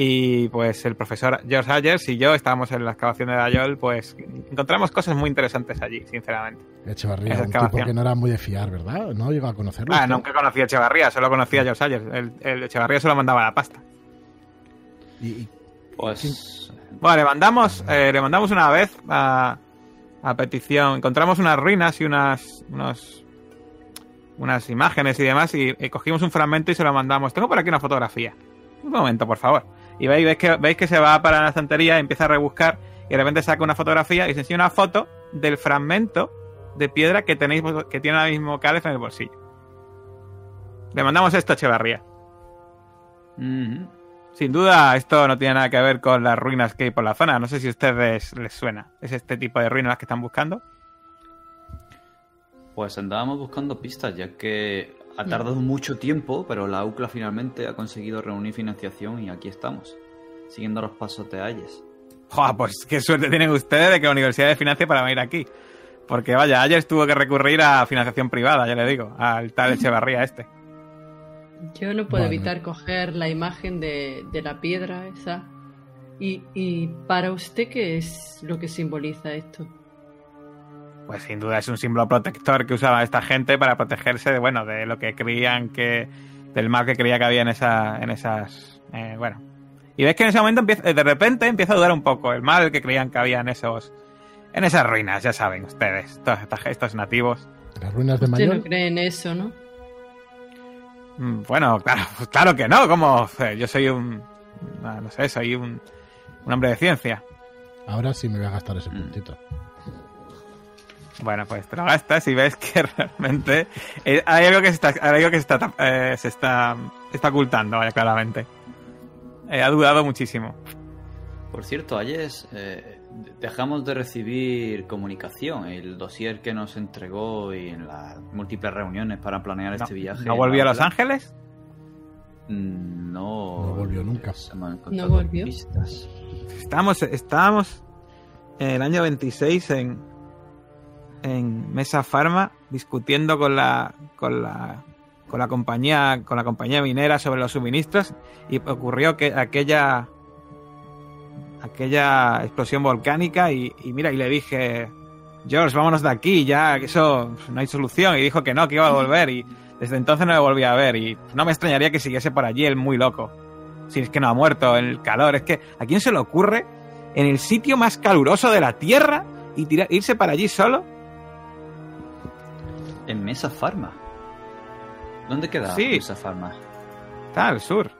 Y pues el profesor George Ayers y yo estábamos en la excavación de Dayol, pues encontramos cosas muy interesantes allí, sinceramente. Echevarría, un tipo excavación. que no era muy de fiar, ¿verdad? No llegó a conocerlo. Ah, usted? nunca conocí a Echevarría, solo conocía a George Ayers. El, el Echevarría solo mandaba la pasta. Y- y- Pues. Bueno, le mandamos, eh, le mandamos una vez a, a petición. Encontramos unas ruinas y unas, unos, unas imágenes y demás y, y cogimos un fragmento y se lo mandamos. Tengo por aquí una fotografía. Un momento, por favor. Y veis, veis que, veis que se va para la estantería, empieza a rebuscar y de repente saca una fotografía y se enseña una foto del fragmento de piedra que tenéis que tiene ahora mismo Calef en el bolsillo. Le mandamos esto a Echevarría. mm, Sin duda, esto no tiene nada que ver con las ruinas que hay por la zona. No sé si a ustedes les suena. ¿Es este tipo de ruinas las que están buscando? Pues andábamos buscando pistas, ya que ha tardado mucho tiempo, pero la UCLA finalmente ha conseguido reunir financiación y aquí estamos, siguiendo los pasos de Ayes. Joder, pues qué suerte tienen ustedes de que la universidad de financia para venir aquí. Porque vaya, ayer tuvo que recurrir a financiación privada, ya le digo, al tal Echevarría este. Yo no puedo Bueno. evitar coger la imagen de, de la piedra esa. Y, y para usted, ¿qué es lo que simboliza esto? Pues sin duda es un símbolo protector que usaba esta gente para protegerse de, bueno, de lo que creían que. del mal que creía que había en esa. en esas. eh, bueno. Y ves que en ese momento empieza, de repente empieza a dudar un poco el mal que creían que había en esos. en esas ruinas, ya saben ustedes, todos estos, estos nativos. Las ruinas de Usted no Mayol. cree en eso, ¿no? Mm, Bueno, claro, claro que no, como eh, yo soy un. ah, no sé, soy un. un hombre de ciencia. Ahora sí me voy a gastar ese Mm. Bueno, pues te lo gastas y ves que realmente eh, hay algo que se está, hay algo que se está, tap- eh, se está, está ocultando, vaya, claramente. Eh, ha dudado muchísimo. Por cierto, Ayes, eh, dejamos de recibir comunicación. El dossier que nos entregó y en las múltiples reuniones para planear No, este viaje. ¿No volvió a Los Ángeles? mm, No, No volvió nunca. se me han encontrado ¿No volvió? pistas. Estábamos, estábamos en el año 26 en, en Mesa Pharma discutiendo con la, con la con la compañía con la compañía minera sobre los suministros y ocurrió que aquella aquella explosión volcánica y, mira y le dije George vámonos de aquí ya eso no hay solución y dijo que no que iba a volver y desde entonces no le volví a ver y no me extrañaría que siguiese por allí él muy loco. Si es que no ha muerto el calor es que a quién se le ocurre en el sitio más caluroso de la tierra y irse para allí solo En Mesa Pharma. ¿Dónde queda Sí. Mesa Pharma? está al sur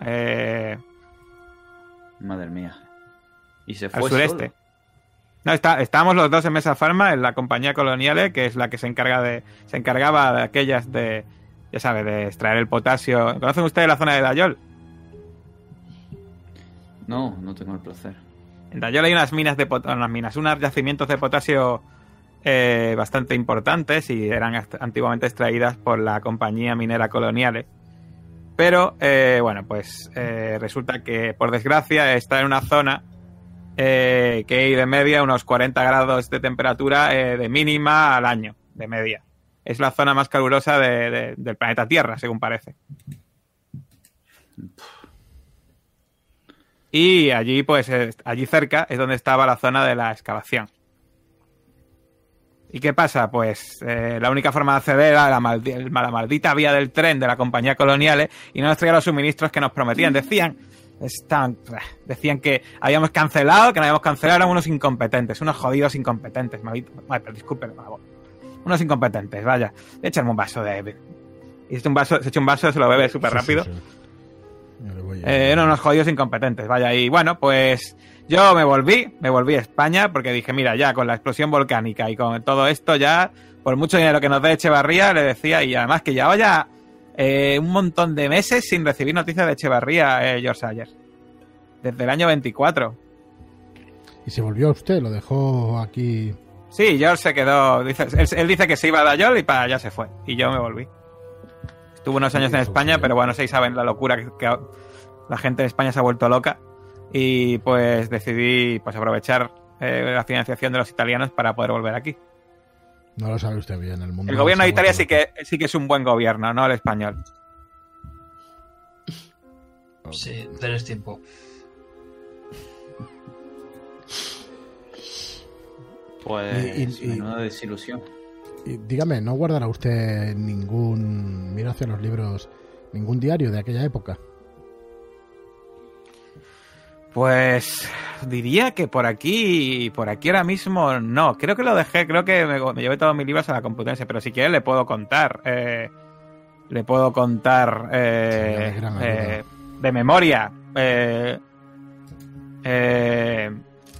eh, Madre mía. Y se fue al sureste. solo. No, está, estábamos los dos en Mesa Pharma, en la compañía Coloniale, que es la que se encarga de. se encargaba de aquellas de. ya sabe, de extraer el potasio. ¿Conocen ustedes la zona de Dayol? No, no tengo el placer. En Dayol hay unas minas de unas minas, unos yacimientos de potasio eh, bastante importantes y eran antiguamente extraídas por la compañía minera Coloniale. Pero, eh, bueno, pues eh, resulta que, por desgracia, está en una zona que hay de media unos 40 grados de temperatura de mínima al año, de media. Es la zona más calurosa de- de- del planeta Tierra, según parece. Y allí, pues, allí cerca es donde estaba la zona de la excavación. ¿Y qué pasa? Pues eh, la única forma de acceder a la, maldi- la maldita vía del tren de la compañía coloniales y no nos traía los suministros que nos prometían. Decían, estaban- decían que habíamos cancelado, que no habíamos cancelado, eran unos incompetentes, unos jodidos incompetentes. maldito- pero disculpen, por favor. Unos incompetentes, vaya. Echarme un vaso de... Un vaso, se echa un vaso, se lo bebe súper rápido. sí, Eh, eran unos jodidos incompetentes, vaya. Y bueno, pues yo me volví, me volví a España porque dije, mira, ya con la explosión volcánica y con todo esto ya, por mucho dinero que nos dé Echevarría, le decía, y además que llevaba ya eh, un montón de meses sin recibir noticias de Echevarría, eh, George Sayer. Desde el año 24. Y se volvió a usted, lo dejó aquí. Sí, George se quedó, dice, él, él dice que se iba a Dayol y para allá se fue. Y yo me volví. Estuve unos años en España, pero bueno, seis saben la locura que, que la gente en España se ha vuelto loca. Y pues decidí pues aprovechar eh, la financiación de los italianos para poder volver aquí. No lo sabe usted bien, el mundo. El gobierno de Italia sí que, sí que es un buen gobierno, no el español. Sí, tenés tiempo. Pues Y- y- y- menuda desilusión. Y dígame, ¿no guardará usted ningún. Mira hacia los libros. ningún diario de aquella época? Pues diría que por aquí, por aquí ahora mismo no. Creo que lo dejé, creo que me, me llevé todos mis libros a la Complutense, pero si quiere le puedo contar. eh, le puedo contar eh, gran ayuda. eh, de memoria. eh, eh,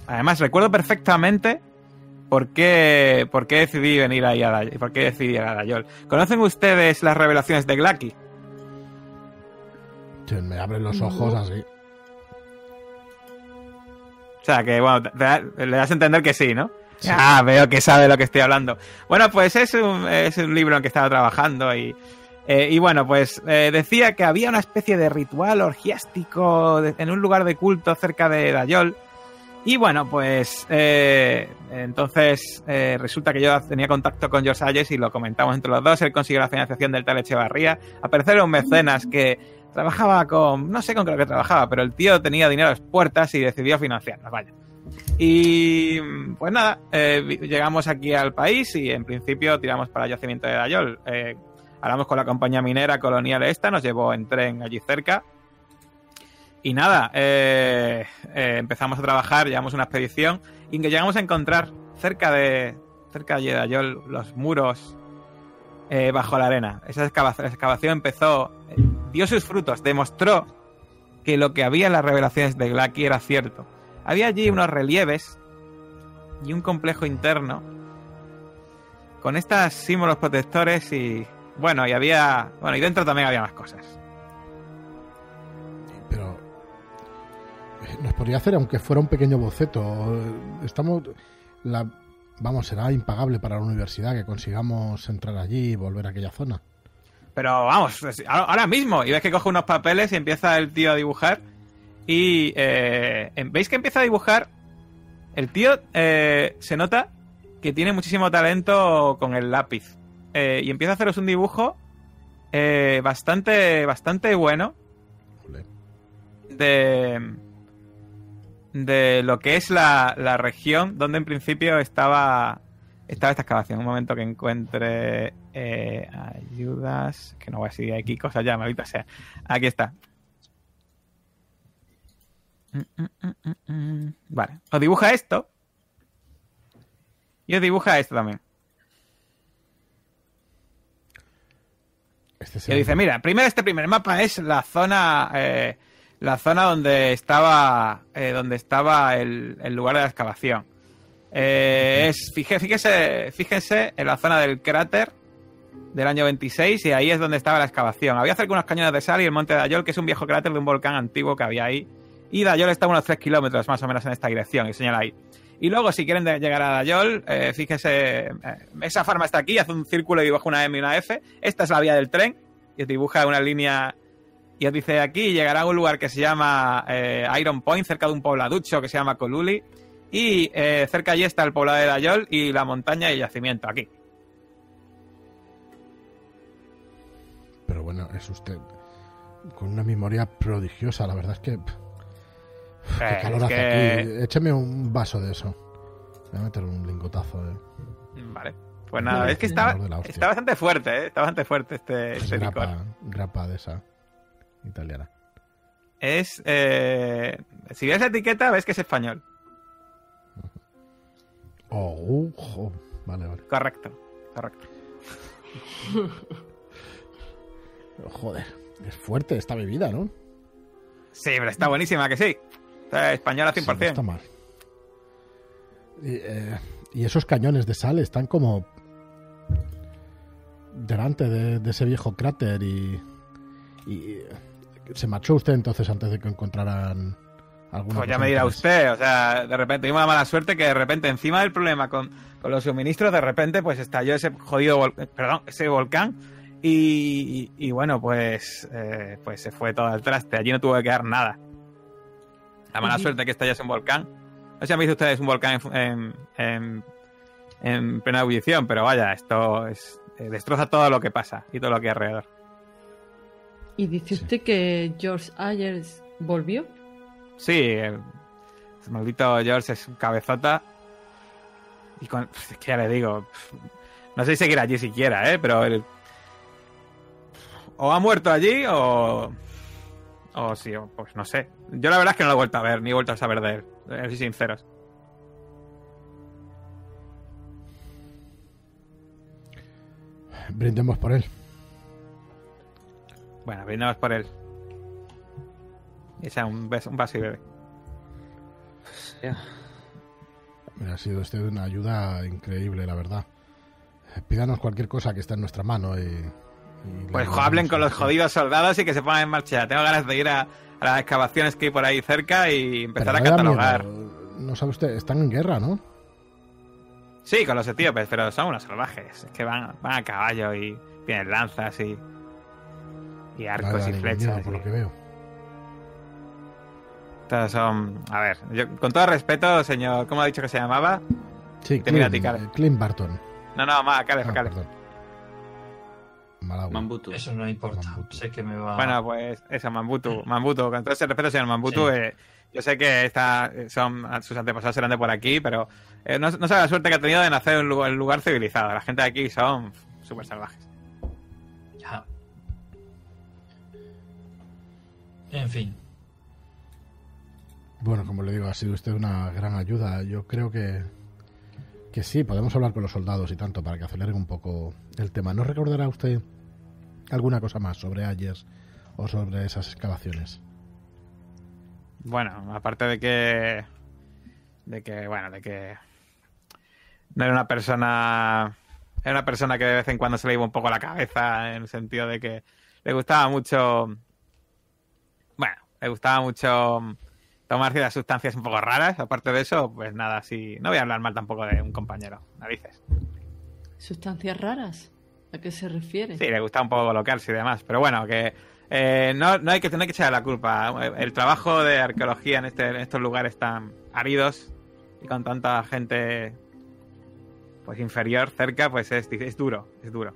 además, recuerdo perfectamente por qué, por qué decidí venir ahí a Day- por qué decidí ir a Dayol. ¿Conocen ustedes las revelaciones de Glacky? Me abren los ojos así. O sea, que bueno, le das a entender que sí, ¿no? Ah, veo que sabe lo que estoy hablando. Bueno, pues es un, es un libro en que estaba trabajando y, eh, y bueno, pues eh, decía que había una especie de ritual orgiástico en un lugar de culto cerca de Dayol. Y bueno, pues eh, entonces eh, resulta que yo tenía contacto con George Ayes y lo comentamos entre los dos. Él consiguió la financiación del tal Echevarría. Al parecer un mecenas que trabajaba con. No sé con qué lo que trabajaba, pero el tío tenía dinero a las puertas y decidió financiarnos, vaya. Y pues nada, eh, llegamos aquí al país y en principio tiramos para el yacimiento de Dayol. Eh, hablamos con la compañía minera colonial esta, nos llevó en tren allí cerca. Y nada, eh, eh, empezamos a trabajar, llevamos una expedición y que llegamos a encontrar cerca de cerca de Dayol los muros eh, bajo la arena. Esa excavación, empezó, dio sus frutos, demostró que lo que había en las revelaciones de Glacky era cierto. Había allí unos relieves y un complejo interno con estos símbolos protectores y bueno, y había, bueno, y dentro también había más cosas. Pero. eh, Nos podría hacer, aunque fuera un pequeño boceto. Estamos. La, vamos, será impagable para la universidad que consigamos entrar allí y volver a aquella zona. Pero vamos, ahora mismo. Y ves que coge unos papeles y empieza el tío a dibujar. Y eh, em- veis que empieza a dibujar. El tío eh, se nota que tiene muchísimo talento con el lápiz. Eh, y empieza a haceros un dibujo bastante, bastante bueno de, de lo que es la, la región donde en principio estaba, estaba esta excavación. Un momento que encuentre eh, ayudas, que no voy a decir aquí cosas ya, maldita sea. Aquí está. Mm, mm, mm. Vale, os dibuja esto. Y os dibuja esto también. Este Y dice, mira, primero este primer mapa es la zona, eh, la zona donde estaba, eh, donde estaba el, el lugar de la excavación. Eh, es, fíjese, fíjense en la zona del cráter del año 26 y ahí es donde estaba la excavación. Había cerca unos cañones de sal y el monte de Dayol, que es un viejo cráter de un volcán antiguo que había ahí. Y Dayol está a unos 3 kilómetros más o menos en esta dirección, y señala ahí. Y luego, si quieren llegar a Dayol, eh, fíjese, eh, esa farma está aquí, hace un círculo y dibuja una M y una F. Esta es la vía del tren, y dibuja una línea y os dice aquí llegará a un lugar que se llama eh, Iron Point, cerca de un pobladucho que se llama Coluli. Y eh, cerca allí está el poblado de Dayol y la montaña y el yacimiento, aquí. Pero bueno, es usted con una memoria prodigiosa. La verdad es que. pff, Eh, qué calor es hace que- aquí. Écheme un vaso de eso. Voy a meter un lingotazo, eh. Vale. Pues nada, es que está, está bastante fuerte, ¿eh? Está bastante fuerte este, Es este licor. grapa, grapa de esa italiana. Es. eh, si ves la etiqueta, ves que es español. Oh, jo. Vale, vale. Correcto, correcto. Joder, es fuerte esta bebida, ¿no? Sí, pero está buenísima, que sí. Está española Sí, 100%. no está mal. Y, eh, y esos cañones de sal están como delante de, de ese viejo cráter y, y, eh, se marchó usted entonces antes de que encontraran alguna Pues ya me dirá usted, o sea, de repente tuvimos la mala suerte que de repente encima del problema con, con los suministros, de repente pues estalló ese jodido, perdón, ese volcán y, y- y bueno, pues, eh, pues se fue todo al traste, allí no tuvo que quedar nada. La mala Ujú. suerte que estallase un volcán. No sé si han visto ustedes un volcán en, en, en- en plena ebullición, pero vaya, esto es, eh, destroza todo lo que pasa y todo lo que hay alrededor. ¿Y dice Sí. usted que George Ayers volvió? Sí, el, ese maldito George es un cabezota. Y con, es que ya le digo, no sé si seguirá allí siquiera, ¿eh? Pero el- o ha muerto allí o. O sí, o pues no sé. Yo la verdad es que no lo he vuelto a ver, ni he vuelto a saber de él. eh, Soy sinceros. Brindemos por él. Bueno, brindamos por él. Echa un, beso- un vaso y bebe. Ha sido usted una ayuda increíble, la verdad. Eh, Pídanos cualquier cosa que esté en nuestra mano y... Pues hablen con los jodidos soldados y que se pongan en marcha. Tengo ganas de ir a, a las excavaciones que hay por ahí cerca y empezar Pero a catalogar. miedo. No sabe usted, están en guerra, ¿no? Sí, con los etíopes, pero son unos salvajes. Es que van, van a caballo y tienen lanzas y. y arcos y flechas. miedo, por y- lo que veo. Todos son. A ver, yo- con todo respeto, señor, ¿cómo ha dicho que se llamaba? Sí, Clint, eh, Clint Barton. No, no, más, Caleb, Ah, Caleb. perdón. Malawi. Mambutu. Eso no importa. Mambutu. Sé que me va. Bueno, pues eso, Mambutu. Mambutu, con todo ese respeto, señor Mambutu, Sí. eh, yo sé que esta, son, sus antepasados eran de por aquí, pero eh, no, no sabe la suerte que ha tenido de nacer en un lugar, en un lugar civilizado. La gente de aquí son súper salvajes. Ya. En fin. Bueno, como le digo, ha sido usted una gran ayuda. Yo creo que, que sí, podemos hablar con los soldados y tanto para que aceleren un poco el tema. ¿No recordará usted alguna cosa más sobre Ayers o sobre esas excavaciones? Bueno, aparte de que. De que, bueno, de que. No era una persona. Era una persona que de vez en cuando se le iba un poco la cabeza, en el sentido de que le gustaba mucho. Bueno, le gustaba mucho tomar ciertas sustancias un poco raras. Aparte de eso, pues nada, así. No voy a hablar mal tampoco de un compañero, narices. ¿Sustancias raras? ¿A qué se refiere? Sí, le gusta un poco colocarse y demás. Pero bueno, que eh, no, no, hay que no hay que echarle la culpa. El trabajo de arqueología en, este, en estos lugares tan áridos y con tanta gente pues inferior cerca, pues es, es duro, es duro.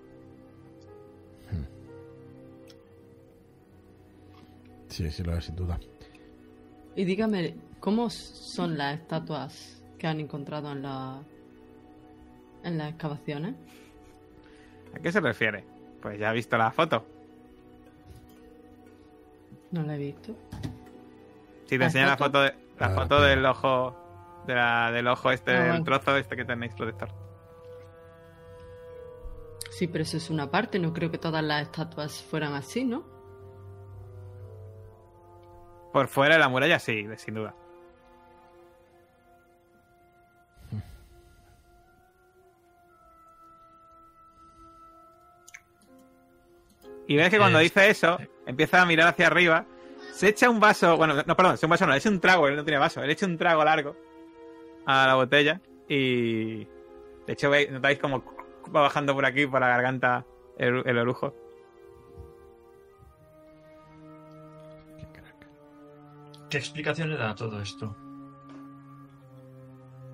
Sí, sí lo es, sin duda. Y dígame, ¿cómo son las estatuas que han encontrado en la en las excavaciones? ¿A qué se refiere? Pues ya ha visto la foto. No la he visto. Si te ¿La enseño la foto? de- la Ah, foto del ojo, de la- del ojo este, Ah, trozo este que tenéis protector. Sí, pero eso es una parte. No creo que todas las estatuas fueran así, ¿no? Por fuera de la muralla sí, sin duda. Y ves que cuando Eh, dice eso, empieza a mirar hacia arriba, se echa un vaso, bueno, no, perdón, es un vaso no, es un trago, él no tiene vaso, él echa un trago largo a la botella y de hecho veis, notáis como va bajando por aquí, por la garganta, el, el orujo. ¿Qué explicación le da a todo esto?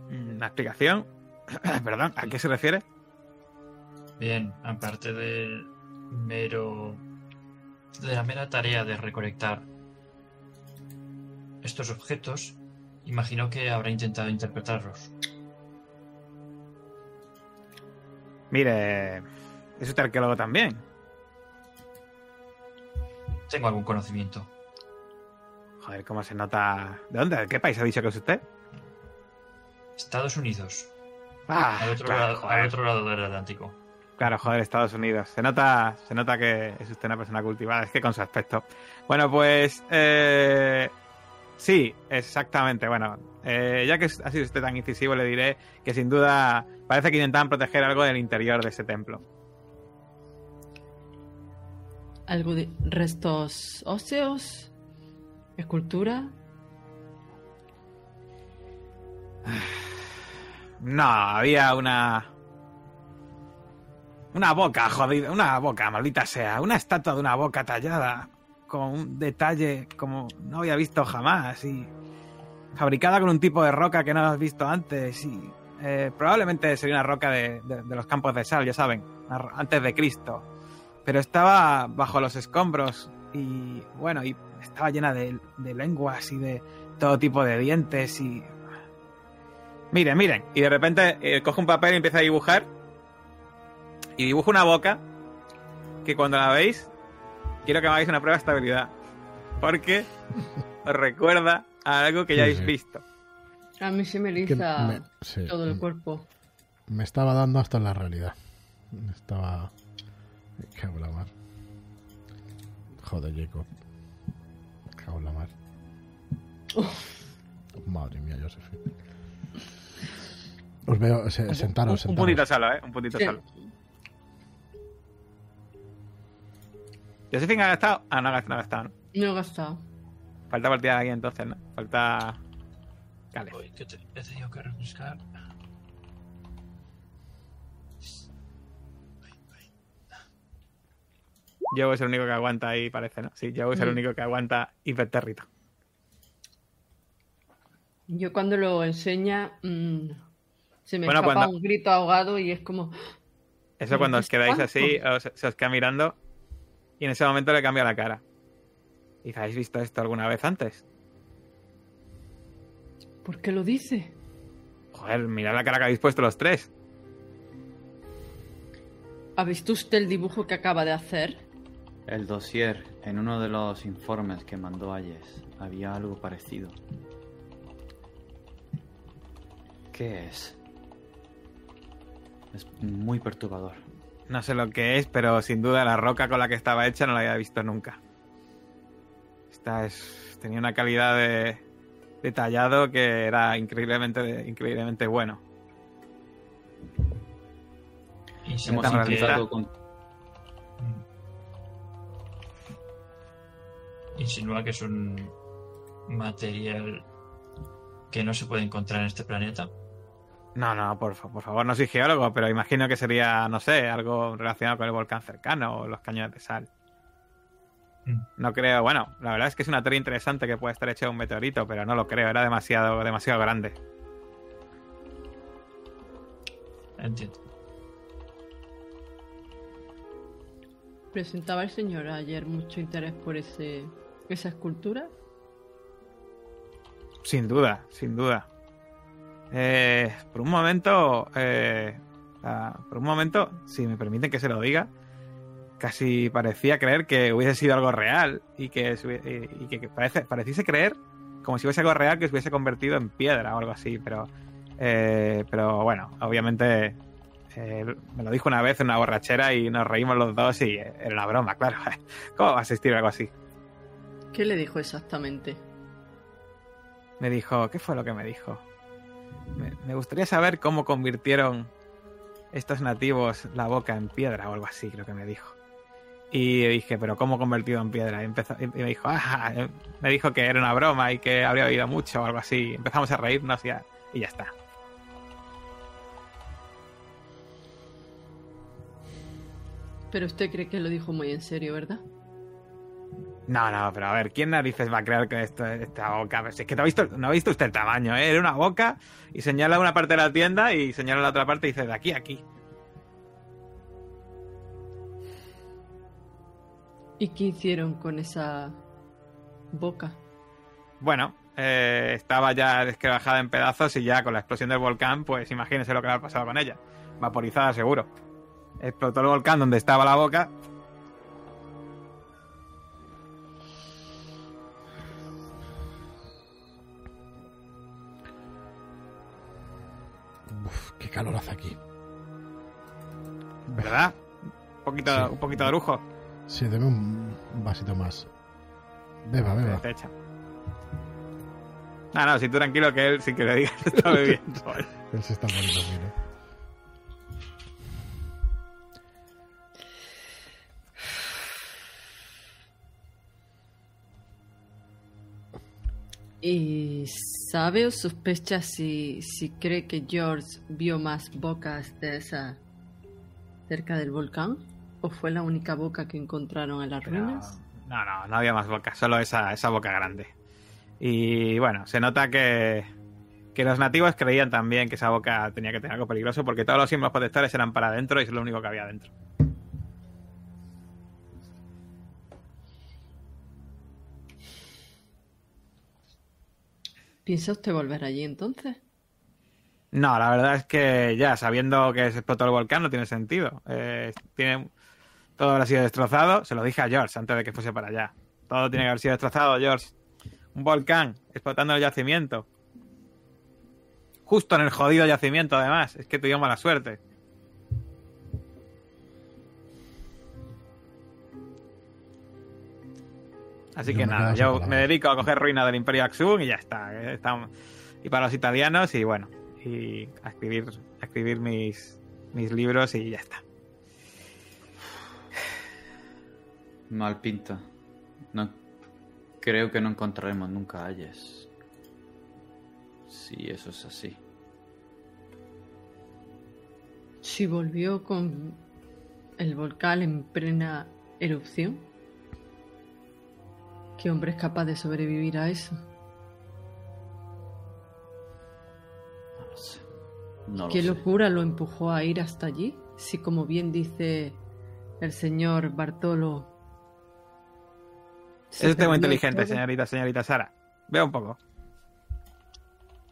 Mm, La explicación, perdón, ¿a qué se refiere? Bien, aparte del mero. de la mera tarea de recolectar estos objetos, imagino que habrá intentado interpretarlos. Mire, es usted arqueólogo también. Tengo algún conocimiento. Joder, cómo se nota. ¿De dónde? ¿De qué país ha dicho que es usted? Estados Unidos. Ah, al, otro claro, lado, al otro lado del Atlántico. Claro, joder, Estados Unidos. Se nota, se nota que es usted una persona cultivada, es que con su aspecto. Bueno, pues eh, sí, exactamente. Bueno, eh, ya que ha sido usted tan incisivo, le diré que sin duda parece que intentaban proteger algo del interior de ese templo. ¿Algo de restos óseos? ¿Escultura? No, había una. Una boca, jodida. Una boca, maldita sea. Una estatua de una boca tallada. Con un detalle como no había visto jamás. Y. Fabricada con un tipo de roca que no has visto antes. Y. eh, probablemente sería una roca de, de- de los campos de sal, ya saben. Antes de Cristo. Pero estaba bajo los escombros. Y. Bueno, y estaba llena de, de lenguas y de todo tipo de dientes. Y. Miren, miren. Y de repente eh, coge un papel y empieza a dibujar. Y dibuja una boca. Que cuando la veis, quiero que me hagáis una prueba de estabilidad. Porque os recuerda a algo que ya Sí, habéis sí. visto. A mí se me eriza me, sí, todo el cuerpo. me estaba dando hasta en la realidad. Estaba. Me cago en la mar. Joder, Jacob. Cago en la mar. Madre mía, Josephine. Os veo, se- sentaros, un, un sentaros. puntito solo, ¿eh? Un puntito Sí. solo. ¿Josephine ha gastado? Ah, no ha gastado, no ha gastado. ¿no? No he gastado. Falta partida de aquí entonces, ¿no? Falta. Vale. Uy, que te- he tenido que refrescar. Joe es el único que aguanta ahí, parece, ¿no? Sí, Joe es el Mm. único que aguanta hipertérrito. Yo cuando lo enseña mm, se me Bueno, escapa cuando- un grito ahogado y es como... Eso cuando os quedáis así, os- se os queda mirando y en ese momento le cambia la cara. ¿Y habéis visto esto alguna vez antes? ¿Por qué lo dice? Joder, mirad la cara que habéis puesto los tres. ¿Ha visto usted el dibujo que acaba de hacer? El dossier, en uno de los informes que mandó Ayes, había algo parecido. ¿Qué es? Es muy perturbador. No sé lo que es, pero sin duda la roca con la que estaba hecha no la había visto nunca. Esta es. tenía una calidad de, de tallado que era increíblemente, increíblemente bueno. Y se Hemos intentado con... Insinúa que es un material que no se puede encontrar en este planeta. No, no, por, por favor, no soy geólogo, pero imagino que sería, no sé, algo relacionado con el volcán cercano o los cañones de sal. Mm. No creo, bueno, la verdad es que es una teoría interesante que puede estar hecha de un meteorito, pero no lo creo, era demasiado, demasiado grande. Entiendo. ¿Presentaba el señor ayer mucho interés por ese esa escultura? Sin duda, sin duda. Eh, por un momento, eh, ah, por un momento, si me permiten que se lo diga, casi parecía creer que hubiese sido algo real y que, y que parece, pareciese creer como si fuese algo real que se hubiese convertido en piedra o algo así, pero, eh, pero bueno, obviamente eh, me lo dijo una vez en una borrachera y nos reímos los dos y eh, era una broma, claro. ¿Cómo va a asistir algo así? ¿Qué le dijo exactamente? Me dijo, ¿qué fue lo que me dijo? Me, me gustaría saber cómo convirtieron estos nativos la boca en piedra o algo así, creo que me dijo. Y dije, ¿pero cómo convertido en piedra? Y, empezó, y me dijo, ah, eh", me dijo que era una broma y que habría oído mucho o algo así. Empezamos a reírnos y ya, y ya está. Pero usted cree que lo dijo muy en serio, ¿verdad? No, no, pero a ver, ¿quién narices va a creer que esto, esta boca? Pues es que no ha, visto, no ha visto usted el tamaño, ¿eh? Era una boca y señala una parte de la tienda y señala la otra parte y dice, de aquí a aquí. ¿Y qué hicieron con esa boca? Bueno, eh, estaba ya desquebrajada en pedazos y ya con la explosión del volcán, pues imagínense lo que le ha pasado con ella. Vaporizada seguro. explotó el volcán donde estaba la boca. Calor hace aquí. ¿Verdad? Un poquito, Sí. un poquito de lujo. Sí, deme un vasito más. Beba, beba. Te echa. No, no, si tú tranquilo que él, sin que le digas, está bebiendo. Él se está poniendo vino. ¿Y sabe o sospecha si, si cree que George vio más bocas de esa cerca del volcán? ¿O fue la única boca que encontraron en las ruinas? No, no, no había más boca, solo esa, esa boca grande. Y bueno, se nota que, que los nativos creían también que esa boca tenía que tener algo peligroso porque todos los símbolos protectores eran para adentro y es lo único que había adentro. ¿Piensa usted volver allí entonces? No, la verdad es que ya sabiendo que se explotó el volcán no tiene sentido. Eh, tiene, todo habrá sido destrozado. Se lo dije a George antes de que fuese para allá. Todo tiene que haber sido destrozado, George. Un volcán explotando el yacimiento. Justo en el jodido yacimiento, además. Es que tuvimos mala suerte. Así Yo que nada, yo me dedico a coger ruinas del Imperio Axum y ya está. eh, está- Y para los italianos y bueno, y a escribir, a escribir mis, mis libros y ya está. Mal pinta. No creo que no encontraremos nunca a Ayes. Si eso es así. Si volvió con el volcán en plena erupción. ¿Qué hombre es capaz de sobrevivir a eso? No lo sé. No lo ¿Qué sé. locura lo empujó a ir hasta allí? Si como bien dice el señor Bartolo... se Es muy inteligente, todo. señorita, señorita Sara. Vea un poco.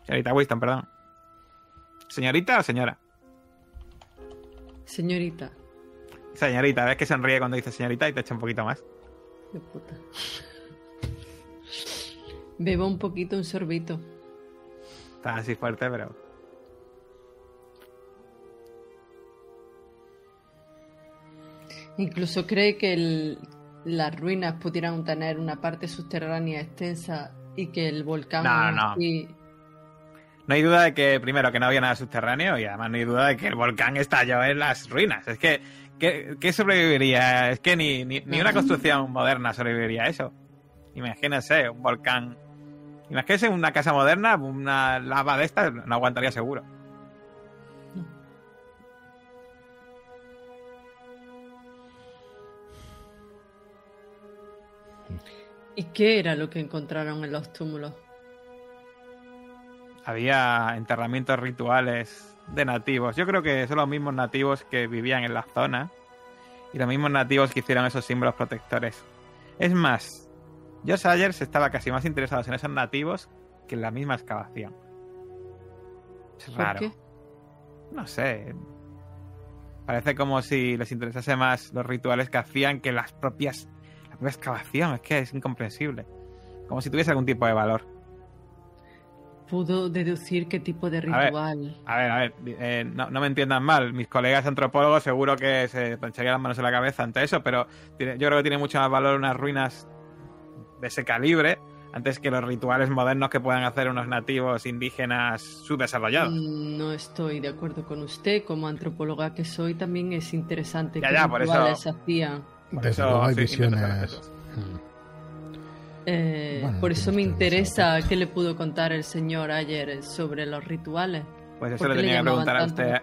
Señorita Winston, perdón. ¿Señorita o señora? Señorita. Señorita, ves que sonríe cuando dice señorita y te echa un poquito más. De puta. Bebo un poquito, un sorbito. Está así fuerte, pero. Incluso cree que el- las ruinas pudieran tener una parte subterránea extensa y que el volcán No, no. así- No hay duda de que, primero, que no había nada subterráneo y además no hay duda de que el volcán estalló en las ruinas. Es que, ¿qué, qué sobreviviría? Es que ni, ni, ni una construcción moderna sobreviviría a eso. Imagínense, un volcán. Imagínense una casa moderna, una lava de estas, no aguantaría seguro. ¿Y qué era lo que encontraron en los túmulos? Había enterramientos rituales de nativos. Yo creo que son los mismos nativos que vivían en la zona y los mismos nativos que hicieron esos símbolos protectores. Es más, Josh Ayers estaba casi más interesado en esos nativos que en la misma excavación. Es ¿Por raro. qué? No sé. Parece como si les interesase más los rituales que hacían que las propias la propia excavación. Es que es incomprensible. Como si tuviese algún tipo de valor. ¿Pudo deducir qué tipo de ver. ritual? A ver, a ver, eh, no, no me entiendan mal. Mis colegas antropólogos seguro que se plancharían las manos en la cabeza ante eso, pero tiene- yo creo que tiene mucho más valor unas ruinas de ese calibre antes que los rituales modernos que puedan hacer unos nativos indígenas subdesarrollados. Mm, No estoy de acuerdo con usted. Como antropóloga que soy, también es interesante Ya, qué ya, por eso- rituales hacían. Por Desde eso luego hay sí, visiones. Eh, Bueno, por eso me interesa qué le pudo contar el señor ayer sobre los rituales. Pues eso ¿Por le tenía que preguntar a usted.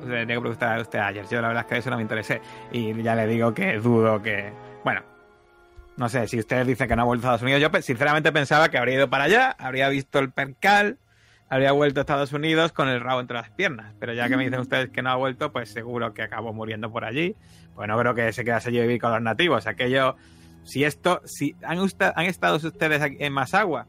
Le tenía que preguntar a usted ayer. Yo la verdad es que eso no me interesé. Y ya le digo que dudo que. Bueno, no sé, si usted dice que no ha vuelto a Estados Unidos, yo sinceramente pensaba que habría ido para allá, habría visto el percal, habría vuelto a Estados Unidos con el rabo entre las piernas. Pero ya que me dicen ustedes que no ha vuelto, pues seguro que acabó muriendo por allí. Pues no creo que se quedase allí a vivir con los nativos. Aquello. Si esto. Si han, usta- han estado ustedes aquí en Masagua.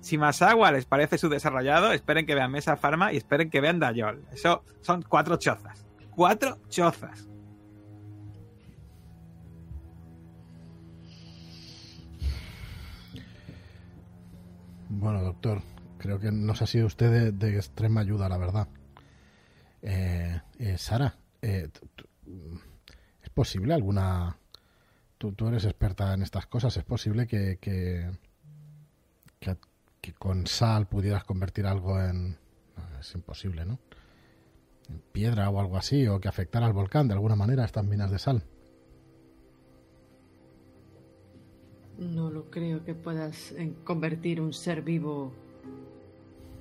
Si Masagua les parece subdesarrollado, esperen que vean Mesa Farma y esperen que vean Dayol. Eso son cuatro chozas. Cuatro chozas. Bueno, doctor, creo que nos ha sido usted de, extrema ayuda, la verdad. Eh, eh, Sara, eh, t- ¿es posible alguna... Tú, tú eres experta en estas cosas, ¿es posible que, que, con sal pudieras convertir algo en... es imposible, ¿no? En piedra o algo así, o que afectara al volcán de alguna manera estas minas de sal. No lo creo que puedas eh, convertir un ser vivo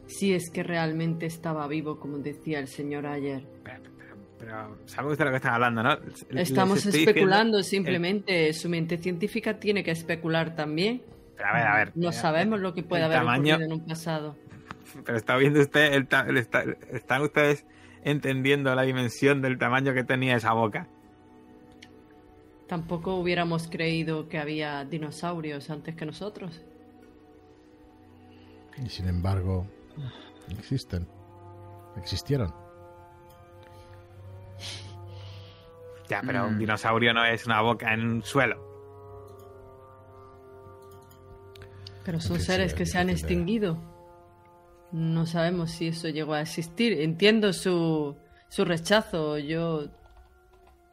si es que realmente estaba vivo, como decía el señor ayer. Pero, pero- pero sabe usted lo que están hablando, ¿no? Estamos especulando diciendo- simplemente. Su mente científica tiene que especular también. Pero a ver, a ver. No eh, sabemos lo que puede haber tamaño- ocurrido en un pasado. Pero está viendo usted, el ta- el está- están ustedes entendiendo la dimensión del tamaño que tenía esa boca. Tampoco hubiéramos creído que había dinosaurios antes que nosotros. Y sin embargo, existen. Existieron. Ya, pero un Mm. dinosaurio no es una boca en un suelo. Pero son seres sí, que se han extinguido. No sabemos si eso llegó a existir. Entiendo su, su rechazo. Yo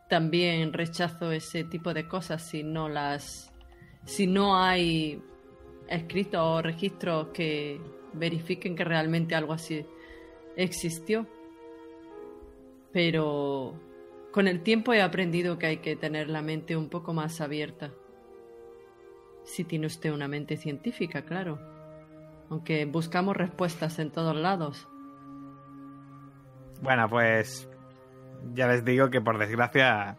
también rechazo ese tipo de cosas si no las. si no hay escritos o registros que verifiquen que realmente algo así existió. Pero con el tiempo he aprendido que hay que tener la mente un poco más abierta. Si tiene usted una mente científica, claro. Aunque buscamos respuestas en todos lados. Bueno, pues ya les digo que por desgracia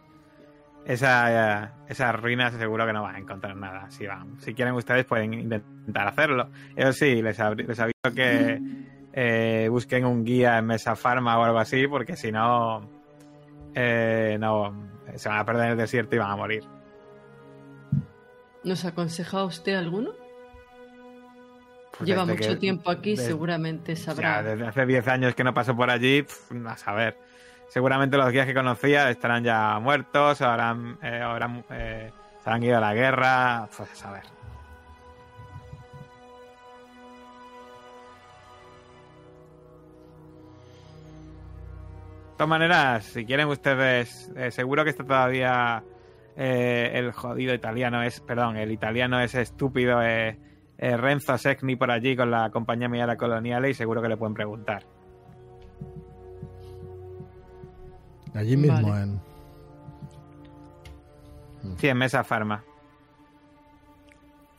esa, esas ruinas seguro que no van a encontrar nada. Si van, si quieren ustedes pueden intentar hacerlo. Eso sí, les, les aviso que eh, busquen un guía en Mesa Farma o algo así, porque si no, eh, no se van a perder en el desierto y van a morir. ¿Nos aconseja usted alguno? Pues Lleva mucho que- tiempo aquí, seguramente Ya, sabrá. desde hace 10 años que no paso por allí, a saber. Seguramente los guías que conocía estarán ya muertos, habrán, eh, habrán, eh, se han ido a la guerra, pues a saber. De todas maneras, si quieren ustedes, eh, seguro que está todavía el jodido italiano, es, perdón, el italiano ese estúpido Renzo Secni por allí con la compañía Miara Coloniale y seguro que le pueden preguntar. Allí mismo Vale. en... Sí, en Mesa Farma.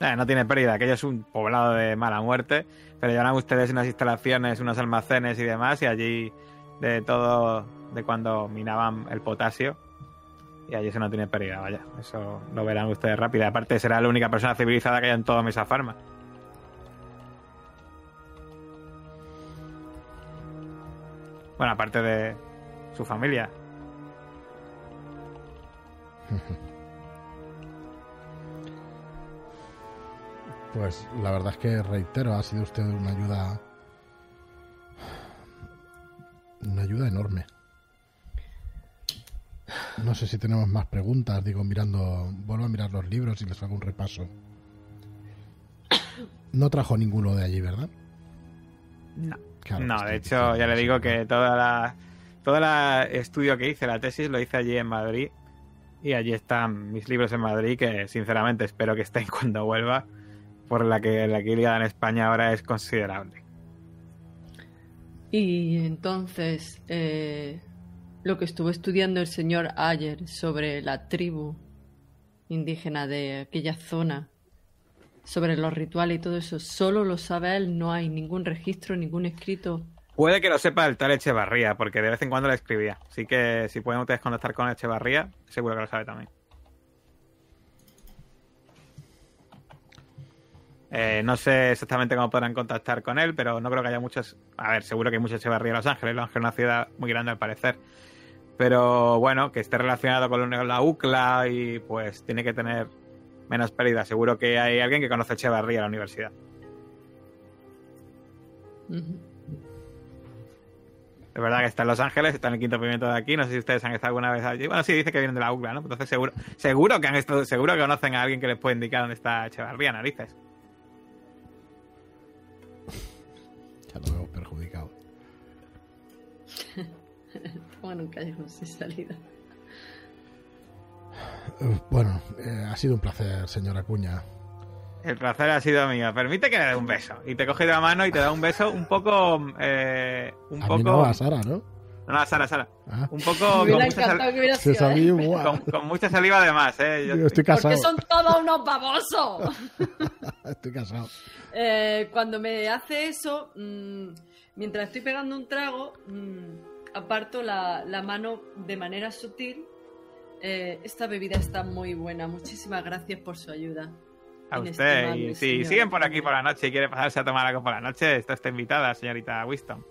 Eh, no tiene pérdida, aquello es un poblado de mala muerte, pero llevarán ustedes unas instalaciones, unos almacenes y demás, y allí de todo, de cuando minaban el potasio, y allí eso no tiene pérdida, vaya, eso lo verán ustedes rápido. Aparte, será la única persona civilizada que haya en todo Mesa Farma. Bueno, aparte de su familia. Pues la verdad es que reitero, ha sido usted una ayuda. Una ayuda enorme. No sé si tenemos más preguntas, digo, mirando. Vuelvo a mirar los libros y les hago un repaso. No trajo ninguno de allí, ¿verdad? No. Claro, no, de hecho, ya le digo que toda la, todo el estudio que hice, la tesis, lo hice allí en Madrid. Y allí están mis libros en Madrid, que sinceramente espero que estén cuando vuelva, por la que la actividad en España ahora es considerable. Y entonces, eh, lo que estuvo estudiando el señor Ayer sobre la tribu indígena de aquella zona, sobre los rituales y todo eso, solo lo sabe él, no hay ningún registro, ningún escrito. Puede que lo sepa el tal Echevarría, porque de vez en cuando le escribía. Así que si pueden ustedes contactar con Echevarría, seguro que lo sabe también. Eh, no sé exactamente cómo podrán contactar con él, pero no creo que haya muchos. A ver, seguro que hay muchos Echevarría en Los Ángeles. Los Ángeles es una ciudad muy grande al parecer. Pero bueno, que esté relacionado con la UCLA y pues tiene que tener menos pérdida. Seguro que hay alguien que conoce Echevarría en la universidad. Ujú. Es verdad que está en Los Ángeles, está en el quinto pimiento de aquí. No sé si ustedes han estado alguna vez allí. Bueno, sí, dice que vienen de la UCLA, ¿no? Entonces seguro, seguro que han estado, seguro que conocen a alguien que les puede indicar dónde está Echevarría, narices. Ya lo vemos perjudicado. Bueno, un callejón sin salida. Bueno, eh, ha sido un placer, señora Cuña. El placer ha sido mío. Permite que le dé un beso. Y te coge de la mano y te da un beso un poco. eh, un A poco. mí no, a Sara, ¿no? No, no, Sara, Sara. Ah, Un poco. Me Con hubiera mucha, sal- encantado que hubiera se sido sabía con, con mucha saliva además, ¿eh? Yo- Yo estoy casado. Porque son todos unos babosos. Estoy casado. Eh, cuando me hace eso, mm, mientras estoy pegando un trago, mm, aparto la, la mano de manera sutil. Eh, esta bebida está muy buena. Muchísimas gracias por su ayuda. A usted. Y si señor. siguen por aquí por la noche y quiere pasarse a tomar algo por la noche, está usted invitada, señorita Winston.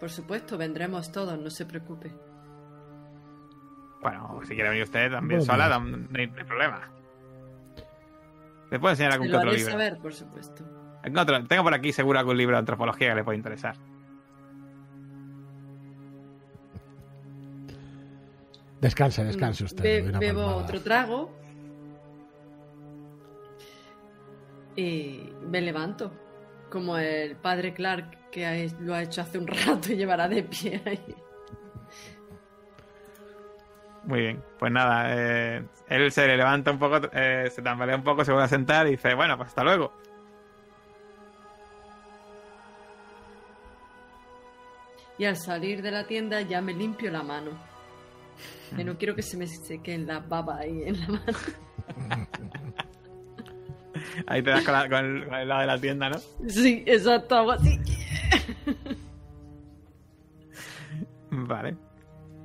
Por supuesto, vendremos todos, no se preocupe. Bueno, si quiere venir usted también Bueno. sola, no, no hay, no hay problema. Le puedo enseñar Se algún que lo otro haré libro. saber, por supuesto. Otro- Tengo por aquí seguro algún libro de antropología que le puede interesar. Descanse, descanse usted. Be- bebo palmada. otro trago. Y me levanto. Como el padre Clark que ha- lo ha hecho hace un rato y llevará de pie ahí. Muy bien, pues nada, eh, él se le levanta un poco, eh, se tambalea un poco, se vuelve a sentar y dice, bueno, pues hasta luego. Y al salir de la tienda ya me limpio la mano. Que no quiero que se me sequen las babas ahí en la mano. Ahí te das con, la- con el, con el lado de la tienda, ¿no? Sí, exacto, algo así. Vale.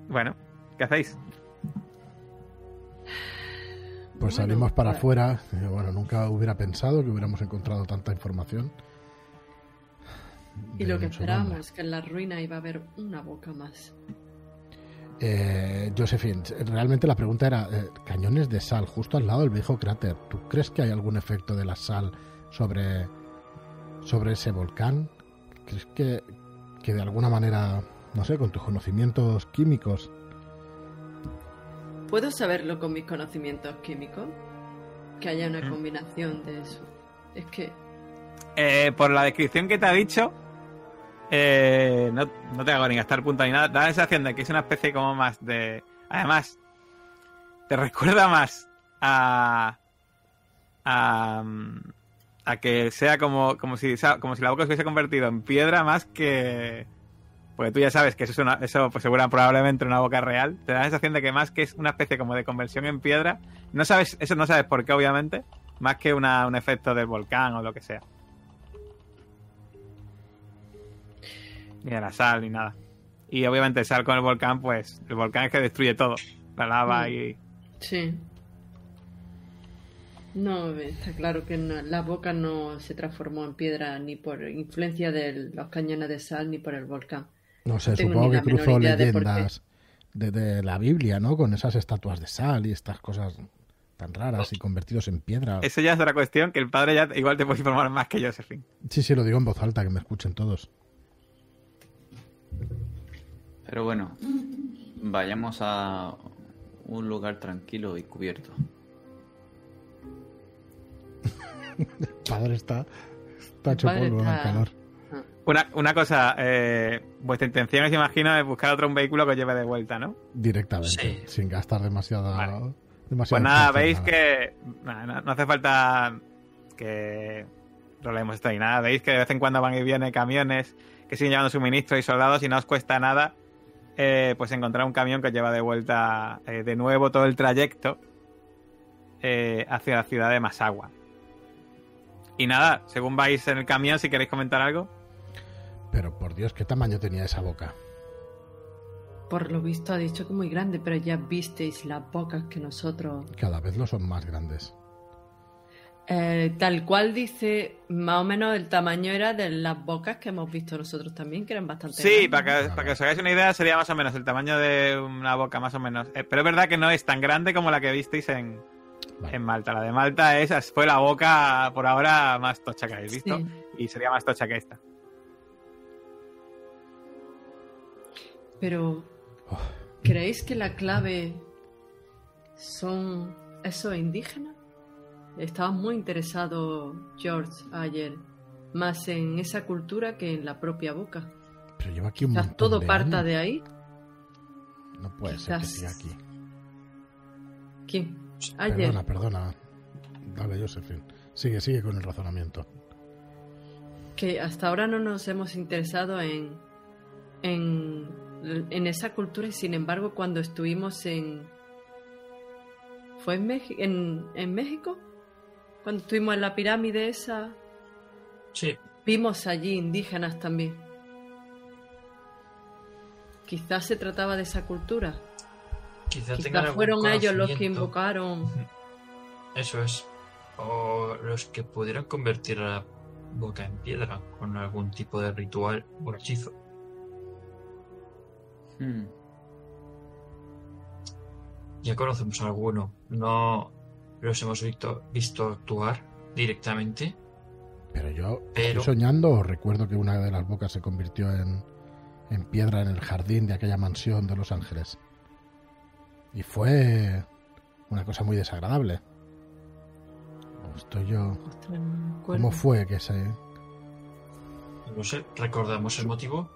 Bueno, ¿qué hacéis? Pues Bueno, salimos para pues- afuera. Eh, Bueno, nunca hubiera pensado que hubiéramos encontrado tanta información. Y lo que esperábamos, que en la ruina iba a haber una boca más. Eh, Josephine, realmente la pregunta era, eh, cañones de sal justo al lado del viejo cráter. ¿Tú crees que hay algún efecto de la sal sobre, sobre ese volcán? ¿Crees que, que de alguna manera, no sé, con tus conocimientos químicos, ¿Puedo saberlo con mis conocimientos químicos? Que haya una Mm. combinación de eso. Es que Eh, por la descripción que te ha dicho, eh, no, no te hago ni gastar punta ni nada. Da la sensación de que es una especie como más de. Además, te recuerda más a. a. a que sea como, como, si, como si la boca se hubiese convertido en piedra más que. Porque tú ya sabes que eso, es una, eso pues segura probablemente una boca real. Te da la sensación de que más que es una especie como de conversión en piedra. No sabes, eso no sabes por qué, obviamente. Más que una, un efecto del volcán o lo que sea. Ni de la sal, ni nada. Y obviamente sal con el volcán, pues el volcán es que destruye todo. La lava Mm. y... sí. No, está claro que no- la boca no se transformó en piedra ni por influencia de los cañones de sal ni por el volcán. no sé, tengo supongo que cruzó leyendas de, de la Biblia, ¿no? Con esas estatuas de sal y estas cosas tan raras y convertidos en piedra. Eso ya es otra cuestión que el padre ya igual te puede informar más que Josephine. Sí, sí, lo digo en voz alta, que me escuchen todos. Pero bueno, vayamos a un lugar tranquilo y cubierto. Padre está, está hecho padre polvo en el está- calor. Una, una cosa, eh, vuestra intención es, imagino, es buscar otro vehículo que os lleve de vuelta, ¿no? Directamente, Sí. sin gastar demasiada. Vale. demasiado Pues nada, veis nada. que nada, no, no hace falta que rolemos esto ni nada. Veis que de vez en cuando van y vienen camiones que siguen llevando suministros y soldados y no os cuesta nada eh, pues encontrar un camión que lleva de vuelta eh, de nuevo todo el trayecto eh, hacia la ciudad de Masagua. Y nada, según vais en el camión, si queréis comentar algo. Pero por Dios, ¿qué tamaño tenía esa boca? Por lo visto ha dicho que muy grande, pero ya visteis las bocas que nosotros... Cada vez lo son más grandes. Eh, tal cual dice, más o menos el tamaño era de las bocas que hemos visto nosotros también, que eran bastante Sí, grandes. para que, para que os hagáis una idea, sería más o menos el tamaño de una boca, más o menos. Eh, pero es verdad que no es tan grande como la que visteis en, Vale. en Malta. La de Malta es, fue la boca por ahora más tocha que habéis visto. Sí. Y sería más tocha que esta. Pero, Oh, ¿creéis que la clave son esos indígenas? Estaba muy interesado George ayer más en esa cultura que en la propia boca. Pero lleva aquí un Quizás montón todo de parta años. de ahí. No puede ser que siga aquí. ¿Quién? Ayer. Perdona, perdona. Dale, Josephine. Sigue, sigue con el razonamiento. Que hasta ahora no nos hemos interesado en, en, en esa cultura y sin embargo cuando estuvimos en... ¿Fue en, Meji- en, en México? Cuando estuvimos en la pirámide esa, Sí, vimos allí indígenas también. Quizás se trataba de esa cultura. Quizás algún fueron ellos los que invocaron. Eso es. O los que pudieron convertir a la boca en piedra con algún tipo de ritual o hechizo. Hmm. Ya conocemos a alguno. No los hemos visto, visto actuar directamente. Pero yo Pero- estoy soñando recuerdo que una de las bocas se convirtió en, en piedra en el jardín de aquella mansión de Los Ángeles. Y fue una cosa muy desagradable. ¿O estoy yo. ¿Cómo fue que se.? No sé, ¿recordamos el motivo?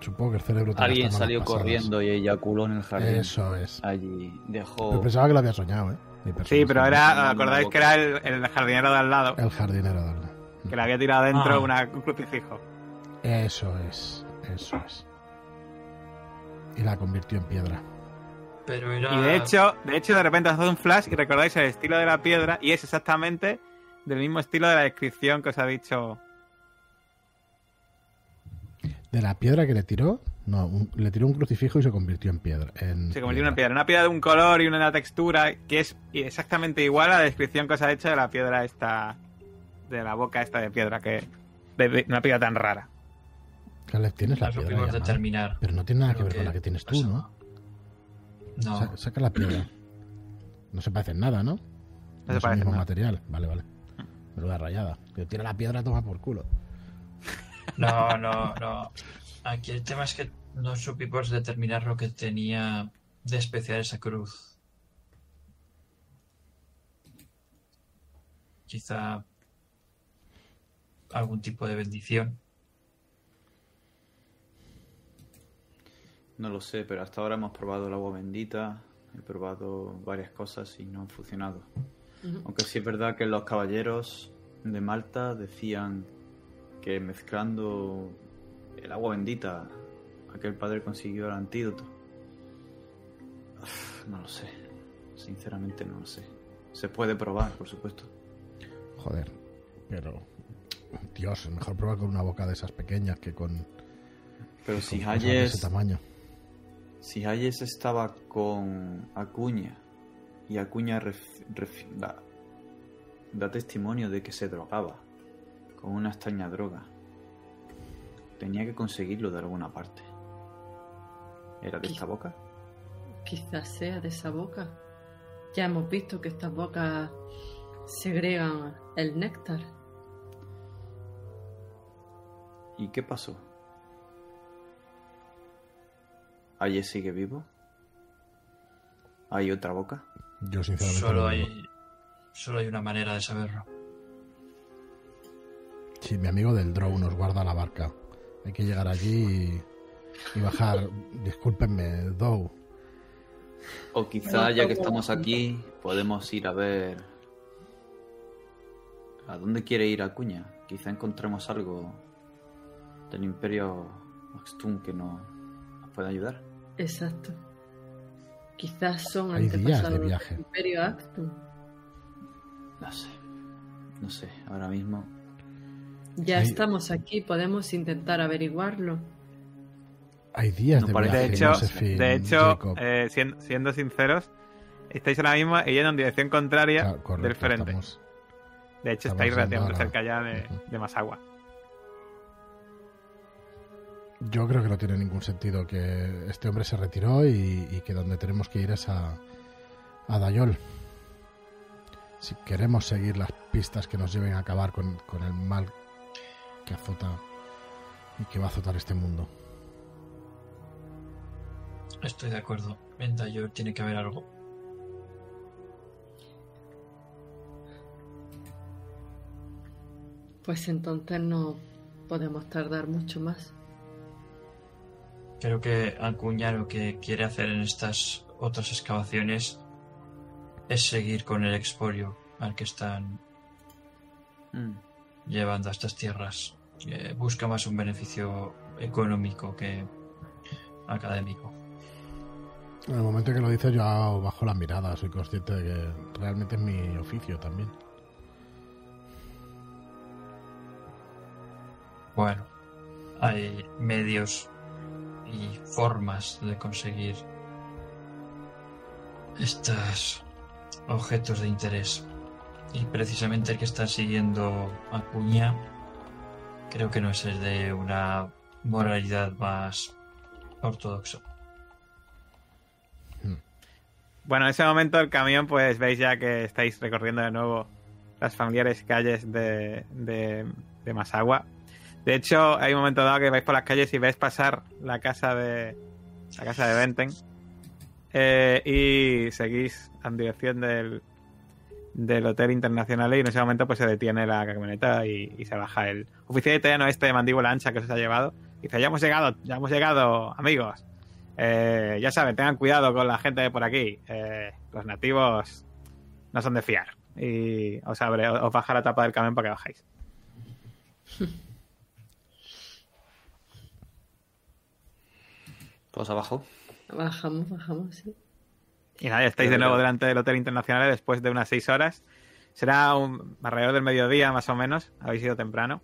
Supongo que el cerebro Alguien salió pasadas. corriendo y eyaculó en el jardín. Eso es. Allí dejó. Pero pensaba que lo había soñado, ¿eh? Sí, pero era, acordáis que era el, el jardinero de al lado, El jardinero de verdad. que le había tirado dentro Ah. una, un crucifijo. Eso es. Eso es. Y la convirtió en piedra. Pero era. Y de hecho, de hecho, de repente hace un flash y recordáis el estilo de la piedra y es exactamente del mismo estilo de la descripción que os ha dicho. De la piedra que le tiró, no, un- le tiró un crucifijo y se convirtió en piedra. En Se convirtió en una piedra, una piedra de un color y una textura que es exactamente igual a la descripción que os ha hecho de la piedra esta, de la boca esta de piedra, que de, de una piedra tan rara. Caleb, tienes la la piedra. ya, ¿no? Pero no tiene nada que ver con la que tienes tú. ¿no? No, Sa- saca la piedra. No se parece en nada, ¿no? se es el parecen mismo nada. material. Vale, vale. Menuda rayada. Que tira la piedra, toma por culo. no, no, no. Aquí el tema es que no supimos determinar lo que tenía de especial esa cruz. Quizá algún tipo de bendición. No lo sé, pero hasta ahora hemos probado el agua bendita, he probado varias cosas y no han funcionado. Aunque sí es verdad que los caballeros de Malta decían que mezclando el agua bendita, aquel padre consiguió el antídoto. Uf, No lo sé, sinceramente no lo sé. Se puede probar, por supuesto. Joder. Pero. Dios, mejor probar con una boca de esas pequeñas que con. Pero que si con cosas de ese Hayes, tamaño. si Hayes estaba con Acuña y Acuña ref- ref- da, da testimonio de que se drogaba con una extraña droga, tenía que conseguirlo de alguna parte. ¿Era de esta boca? Quizás sea de esa boca. Ya hemos visto que estas bocas segregan el néctar. ¿Y qué pasó? ¿Hayes sigue vivo? ¿Hay otra boca? Yo, sinceramente. Solo no- hay, solo hay una manera de saberlo. Sí, mi amigo del Drow nos guarda la barca. Hay que llegar allí y, y bajar. Discúlpenme, Dow. O quizá ya que estamos aquí podemos ir a ver... ¿A dónde quiere ir Acuña? Quizá encontremos algo del Imperio Oxtun que no- nos pueda ayudar. Exacto. Quizás son Hay días de antepasados viaje. del Imperio Actum. No sé. No sé, ahora mismo... Ya Hay- estamos aquí, podemos intentar averiguarlo. Hay días No de parece- viaje. De hecho, Josephine, de hecho eh, siendo, siendo sinceros, estáis ahora mismo yendo en dirección contraria Claro, correcto, del frente. estamos- De hecho, estáis relativamente cerca ya de, Ujú. de más agua. Yo creo que no tiene ningún sentido que este hombre se retiró y, y que donde tenemos que ir es a, a Dayol. Si queremos seguir las pistas que nos lleven a acabar con, con el mal que azota y que va a azotar este mundo. Estoy de acuerdo. En Dayor tiene que haber algo. Pues entonces no podemos tardar mucho más. Creo que Acuña lo que quiere hacer en estas otras excavaciones es seguir con el expolio al que están Mm. llevando a estas tierras. Eh, busca más un beneficio económico que académico. En el momento que lo dices yo bajo la mirada, soy consciente de que realmente es mi oficio también. Bueno, hay medios y formas de conseguir estos objetos de interés. Y precisamente el que está siguiendo Acuña creo que no es el de una moralidad más ortodoxa. Bueno, en ese momento el camión, pues veis ya que estáis recorriendo de nuevo las familiares calles de, de, de Masagua. De hecho, hay un momento dado que vais por las calles y veis pasar la casa de la casa de Venten eh, y seguís en dirección del, del Hotel Internacional y en ese momento pues se detiene la camioneta y, y se baja el oficial italiano este de mandíbula ancha que os ha llevado. Y dice, ya hemos llegado, ya hemos llegado, amigos. Eh, ya saben, tengan cuidado con la gente de por aquí. Eh, los nativos no son de fiar. Y os abre, os baja la tapa del camión para que bajáis. Pues abajo. Bajamos, bajamos, sí. Y nada, ya estáis de nuevo delante del Hotel Internacional después de unas seis horas. Será un, alrededor del mediodía más o menos. Habéis ido temprano.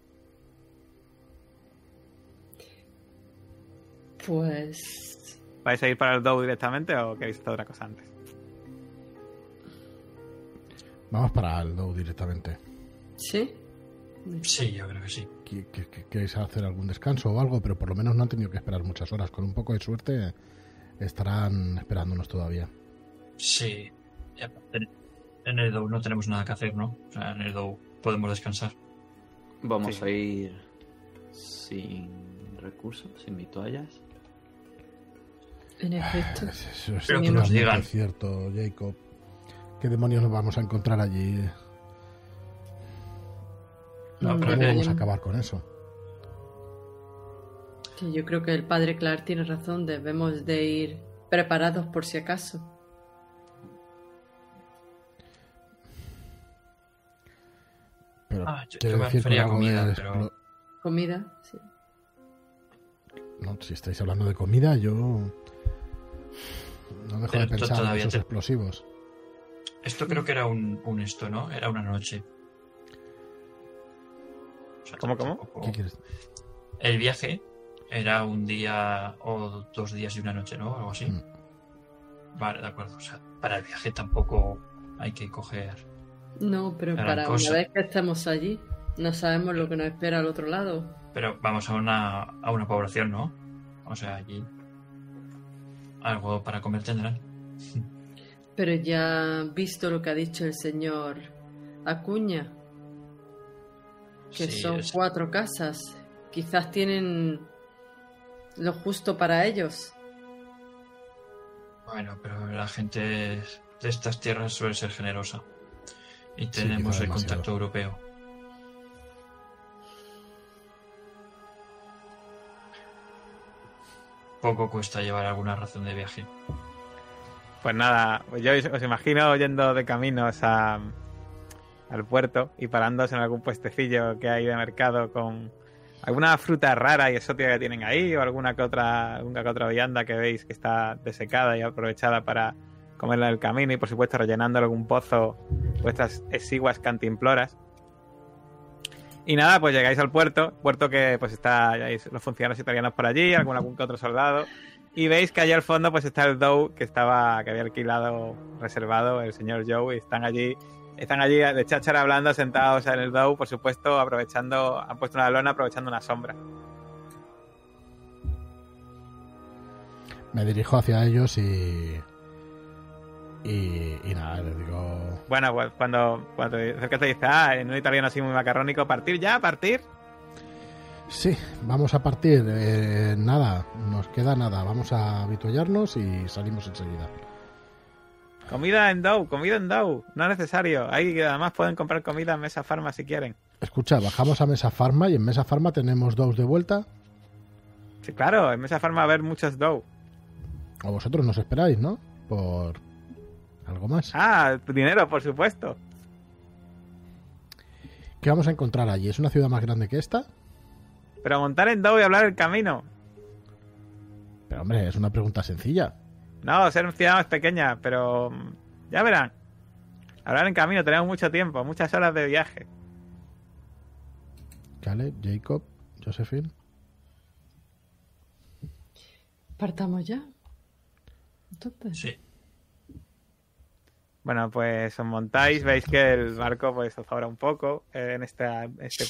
Pues ¿Vais a ir para el Dow directamente o queréis hacer otra cosa antes? Vamos para el Dow directamente. sí. Sí, yo creo que sí. ¿Qui- qui- qui- ¿Queréis hacer algún descanso o algo? Pero por lo menos no han tenido que esperar muchas horas. Con un poco de suerte estarán esperándonos todavía. Sí. En el DOW no tenemos nada que hacer, ¿no? O sea, en el DOW podemos descansar. Vamos Sí. a ir sin recursos, sin mis toallas. En efecto. Eso es Pero que nos digan. cierto, Jacob. ¿Qué demonios nos vamos a encontrar allí? No, ¿Cómo que- vamos a acabar con eso? Sí, yo creo que el padre Clark tiene razón. Debemos de ir preparados por si acaso. Pero Ah, yo- me refería a comida, de pero- explo- Comida, sí. No, si estáis hablando de comida, yo no dejo Pero de pensar en todavía esos te- explosivos. Esto creo que era un, un esto, ¿no? Era una noche. O sea, ¿Cómo, cómo? ¿Qué quieres? El viaje era un día o dos días y una noche, ¿no? Algo así. Mm. Vale, de acuerdo. O sea, para el viaje tampoco hay que coger. No, pero Gran para cosa. una vez que estemos allí, no sabemos lo que nos espera al otro lado. Pero vamos a una, a una población, ¿no? O sea, allí. Algo para comer tendrán. Pero ya visto lo que ha dicho el señor Acuña, que Sí, son es- cuatro casas, quizás tienen lo justo para ellos. Bueno, pero la gente de estas tierras suele ser generosa. Y tenemos el demasiado. contacto europeo. Poco cuesta llevar alguna razón de viaje. Pues nada, pues yo os os imagino yendo de caminos a, al puerto y parándose en algún puestecillo que hay de mercado con alguna fruta rara y exótica que tienen ahí o alguna que otra, alguna que otra vianda que veis que está desecada y aprovechada para comerla en el camino y por supuesto rellenando algún pozo vuestras exiguas cantimploras. Y nada, pues llegáis al puerto, puerto que pues está, los funcionarios italianos por allí, algún, algún que otro soldado. Y veis que allí al fondo pues está el Dow que estaba, que había alquilado, reservado el señor Joe y están allí, están allí de cháchara hablando sentados en el Dow, por supuesto, aprovechando, han puesto una lona aprovechando una sombra. Me dirijo hacia ellos y. Y, y nada, les digo. Bueno, pues cuando, cuando te acercas te dice, ah, en un italiano así muy macarrónico, partir ya, partir. Sí, vamos a partir. eh, nada, nos queda nada. Vamos a habituallarnos y salimos enseguida. Comida en Dow, comida en Dow, no es necesario. Ahí además pueden comprar comida en Mesa Farma si quieren. Escucha, bajamos a Mesa Farma y en Mesa Farma tenemos dos de vuelta. Sí, claro, en Mesa Farma va a haber muchos Dow. O vosotros nos esperáis, ¿no? Por algo más. Ah, tu dinero, por supuesto. ¿Qué vamos a encontrar allí? ¿Es una ciudad más grande que esta? Pero montar en Dow y hablar el camino. Pero hombre, es una pregunta sencilla. No, ser una ciudad más pequeña, pero mm, ya verán. Hablar en camino, tenemos mucho tiempo, muchas horas de viaje. Caleb, Jacob, Josephine. Partamos ya. Entonces. Sí. Bueno, pues os montáis, veis que el barco pues zozobra un poco eh, en esta, este,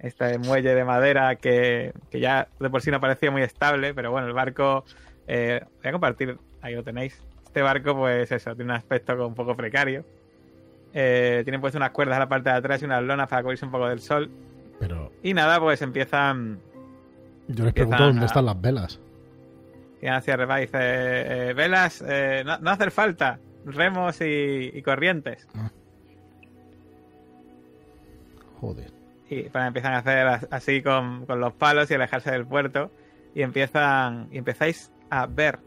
este muelle de madera que, que ya de por sí no parecía muy estable, pero bueno, el barco, eh, voy a compartir, ahí lo tenéis. Este barco pues eso, tiene un aspecto un poco precario. Eh, tiene pues unas cuerdas a la parte de atrás y unas lonas para cubrirse un poco del sol. Pero Y nada, pues empiezan, yo les pregunto dónde a- están las velas. y hacia arriba dice, eh, velas, eh, no, no hace falta, remos y- y corrientes. Joder. y para empiezan a hacer as- así con, con los palos y alejarse del puerto y empiezan y empezáis a ver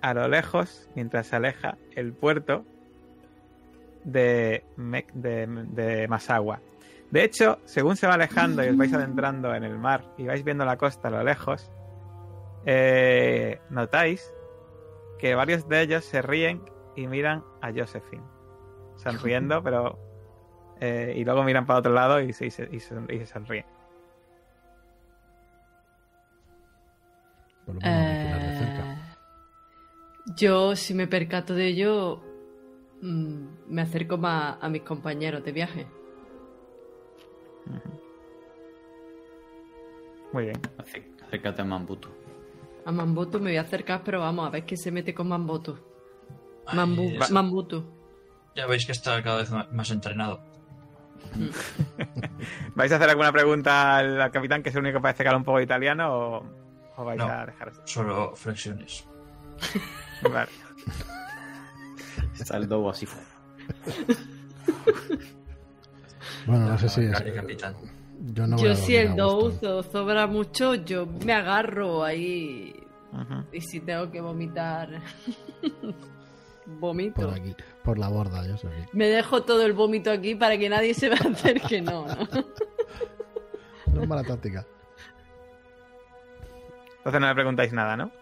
a lo lejos mientras se aleja el puerto de, de, de Masagua. De hecho, según se va alejando y os vais adentrando en el mar y vais viendo la costa a lo lejos, eh, notáis que varios de ellos se ríen y miran a Josephine, sonriendo, pero eh, y luego miran para otro lado y se, y se, y se- y se sonríen. Por lo menos vigilar de cerca. Eh, yo, si me percato de ello, mm, me acerco más a mis compañeros de viaje. Muy bien. Acé- Acércate a Mambutu. A Mambutu me voy a acercar, pero vamos a ver qué se mete con Mambutu. Mambu- es- Mambutu. ya veis que está cada vez más entrenado. ¿Vais a hacer alguna pregunta al, capitán, que es el único que parece que habla un poco de italiano, o, o vais No. a dejar así? Solo flexiones. Vale. Está el dobo así. Bueno, no sé si es. Capitán. Yo no yo si el. Dow sobra mucho, yo me agarro ahí. Y si tengo que vomitar, vomito. Por aquí, por la borda, yo sé. Me dejo todo el vómito aquí para que nadie se va a hacer que no, ¿no? No es mala táctica. Entonces no le preguntáis nada, ¿no?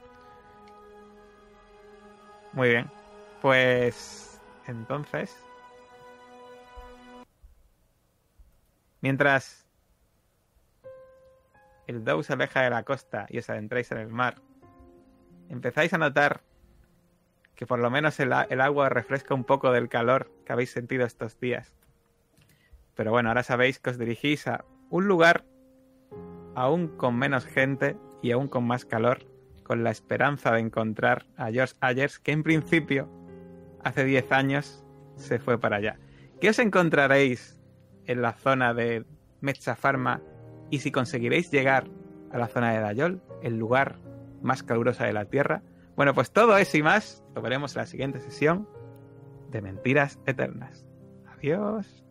Muy bien. Pues entonces... Mientras el Dow se aleja de la costa y os adentráis en el mar, empezáis a notar que por lo menos el, agua refresca un poco del calor que habéis sentido estos días. Pero bueno, ahora sabéis que os dirigís a un lugar aún con menos gente y aún con más calor, con la esperanza de encontrar a George Ayers, que en principio, hace 10 años, se fue para allá. ¿Qué os encontraréis en la zona de Mecha Pharma y si conseguiréis llegar a la zona de Dayol, el lugar más caluroso de la Tierra? Bueno, pues todo eso y más lo veremos en la siguiente sesión de Mentiras Eternas. Adiós.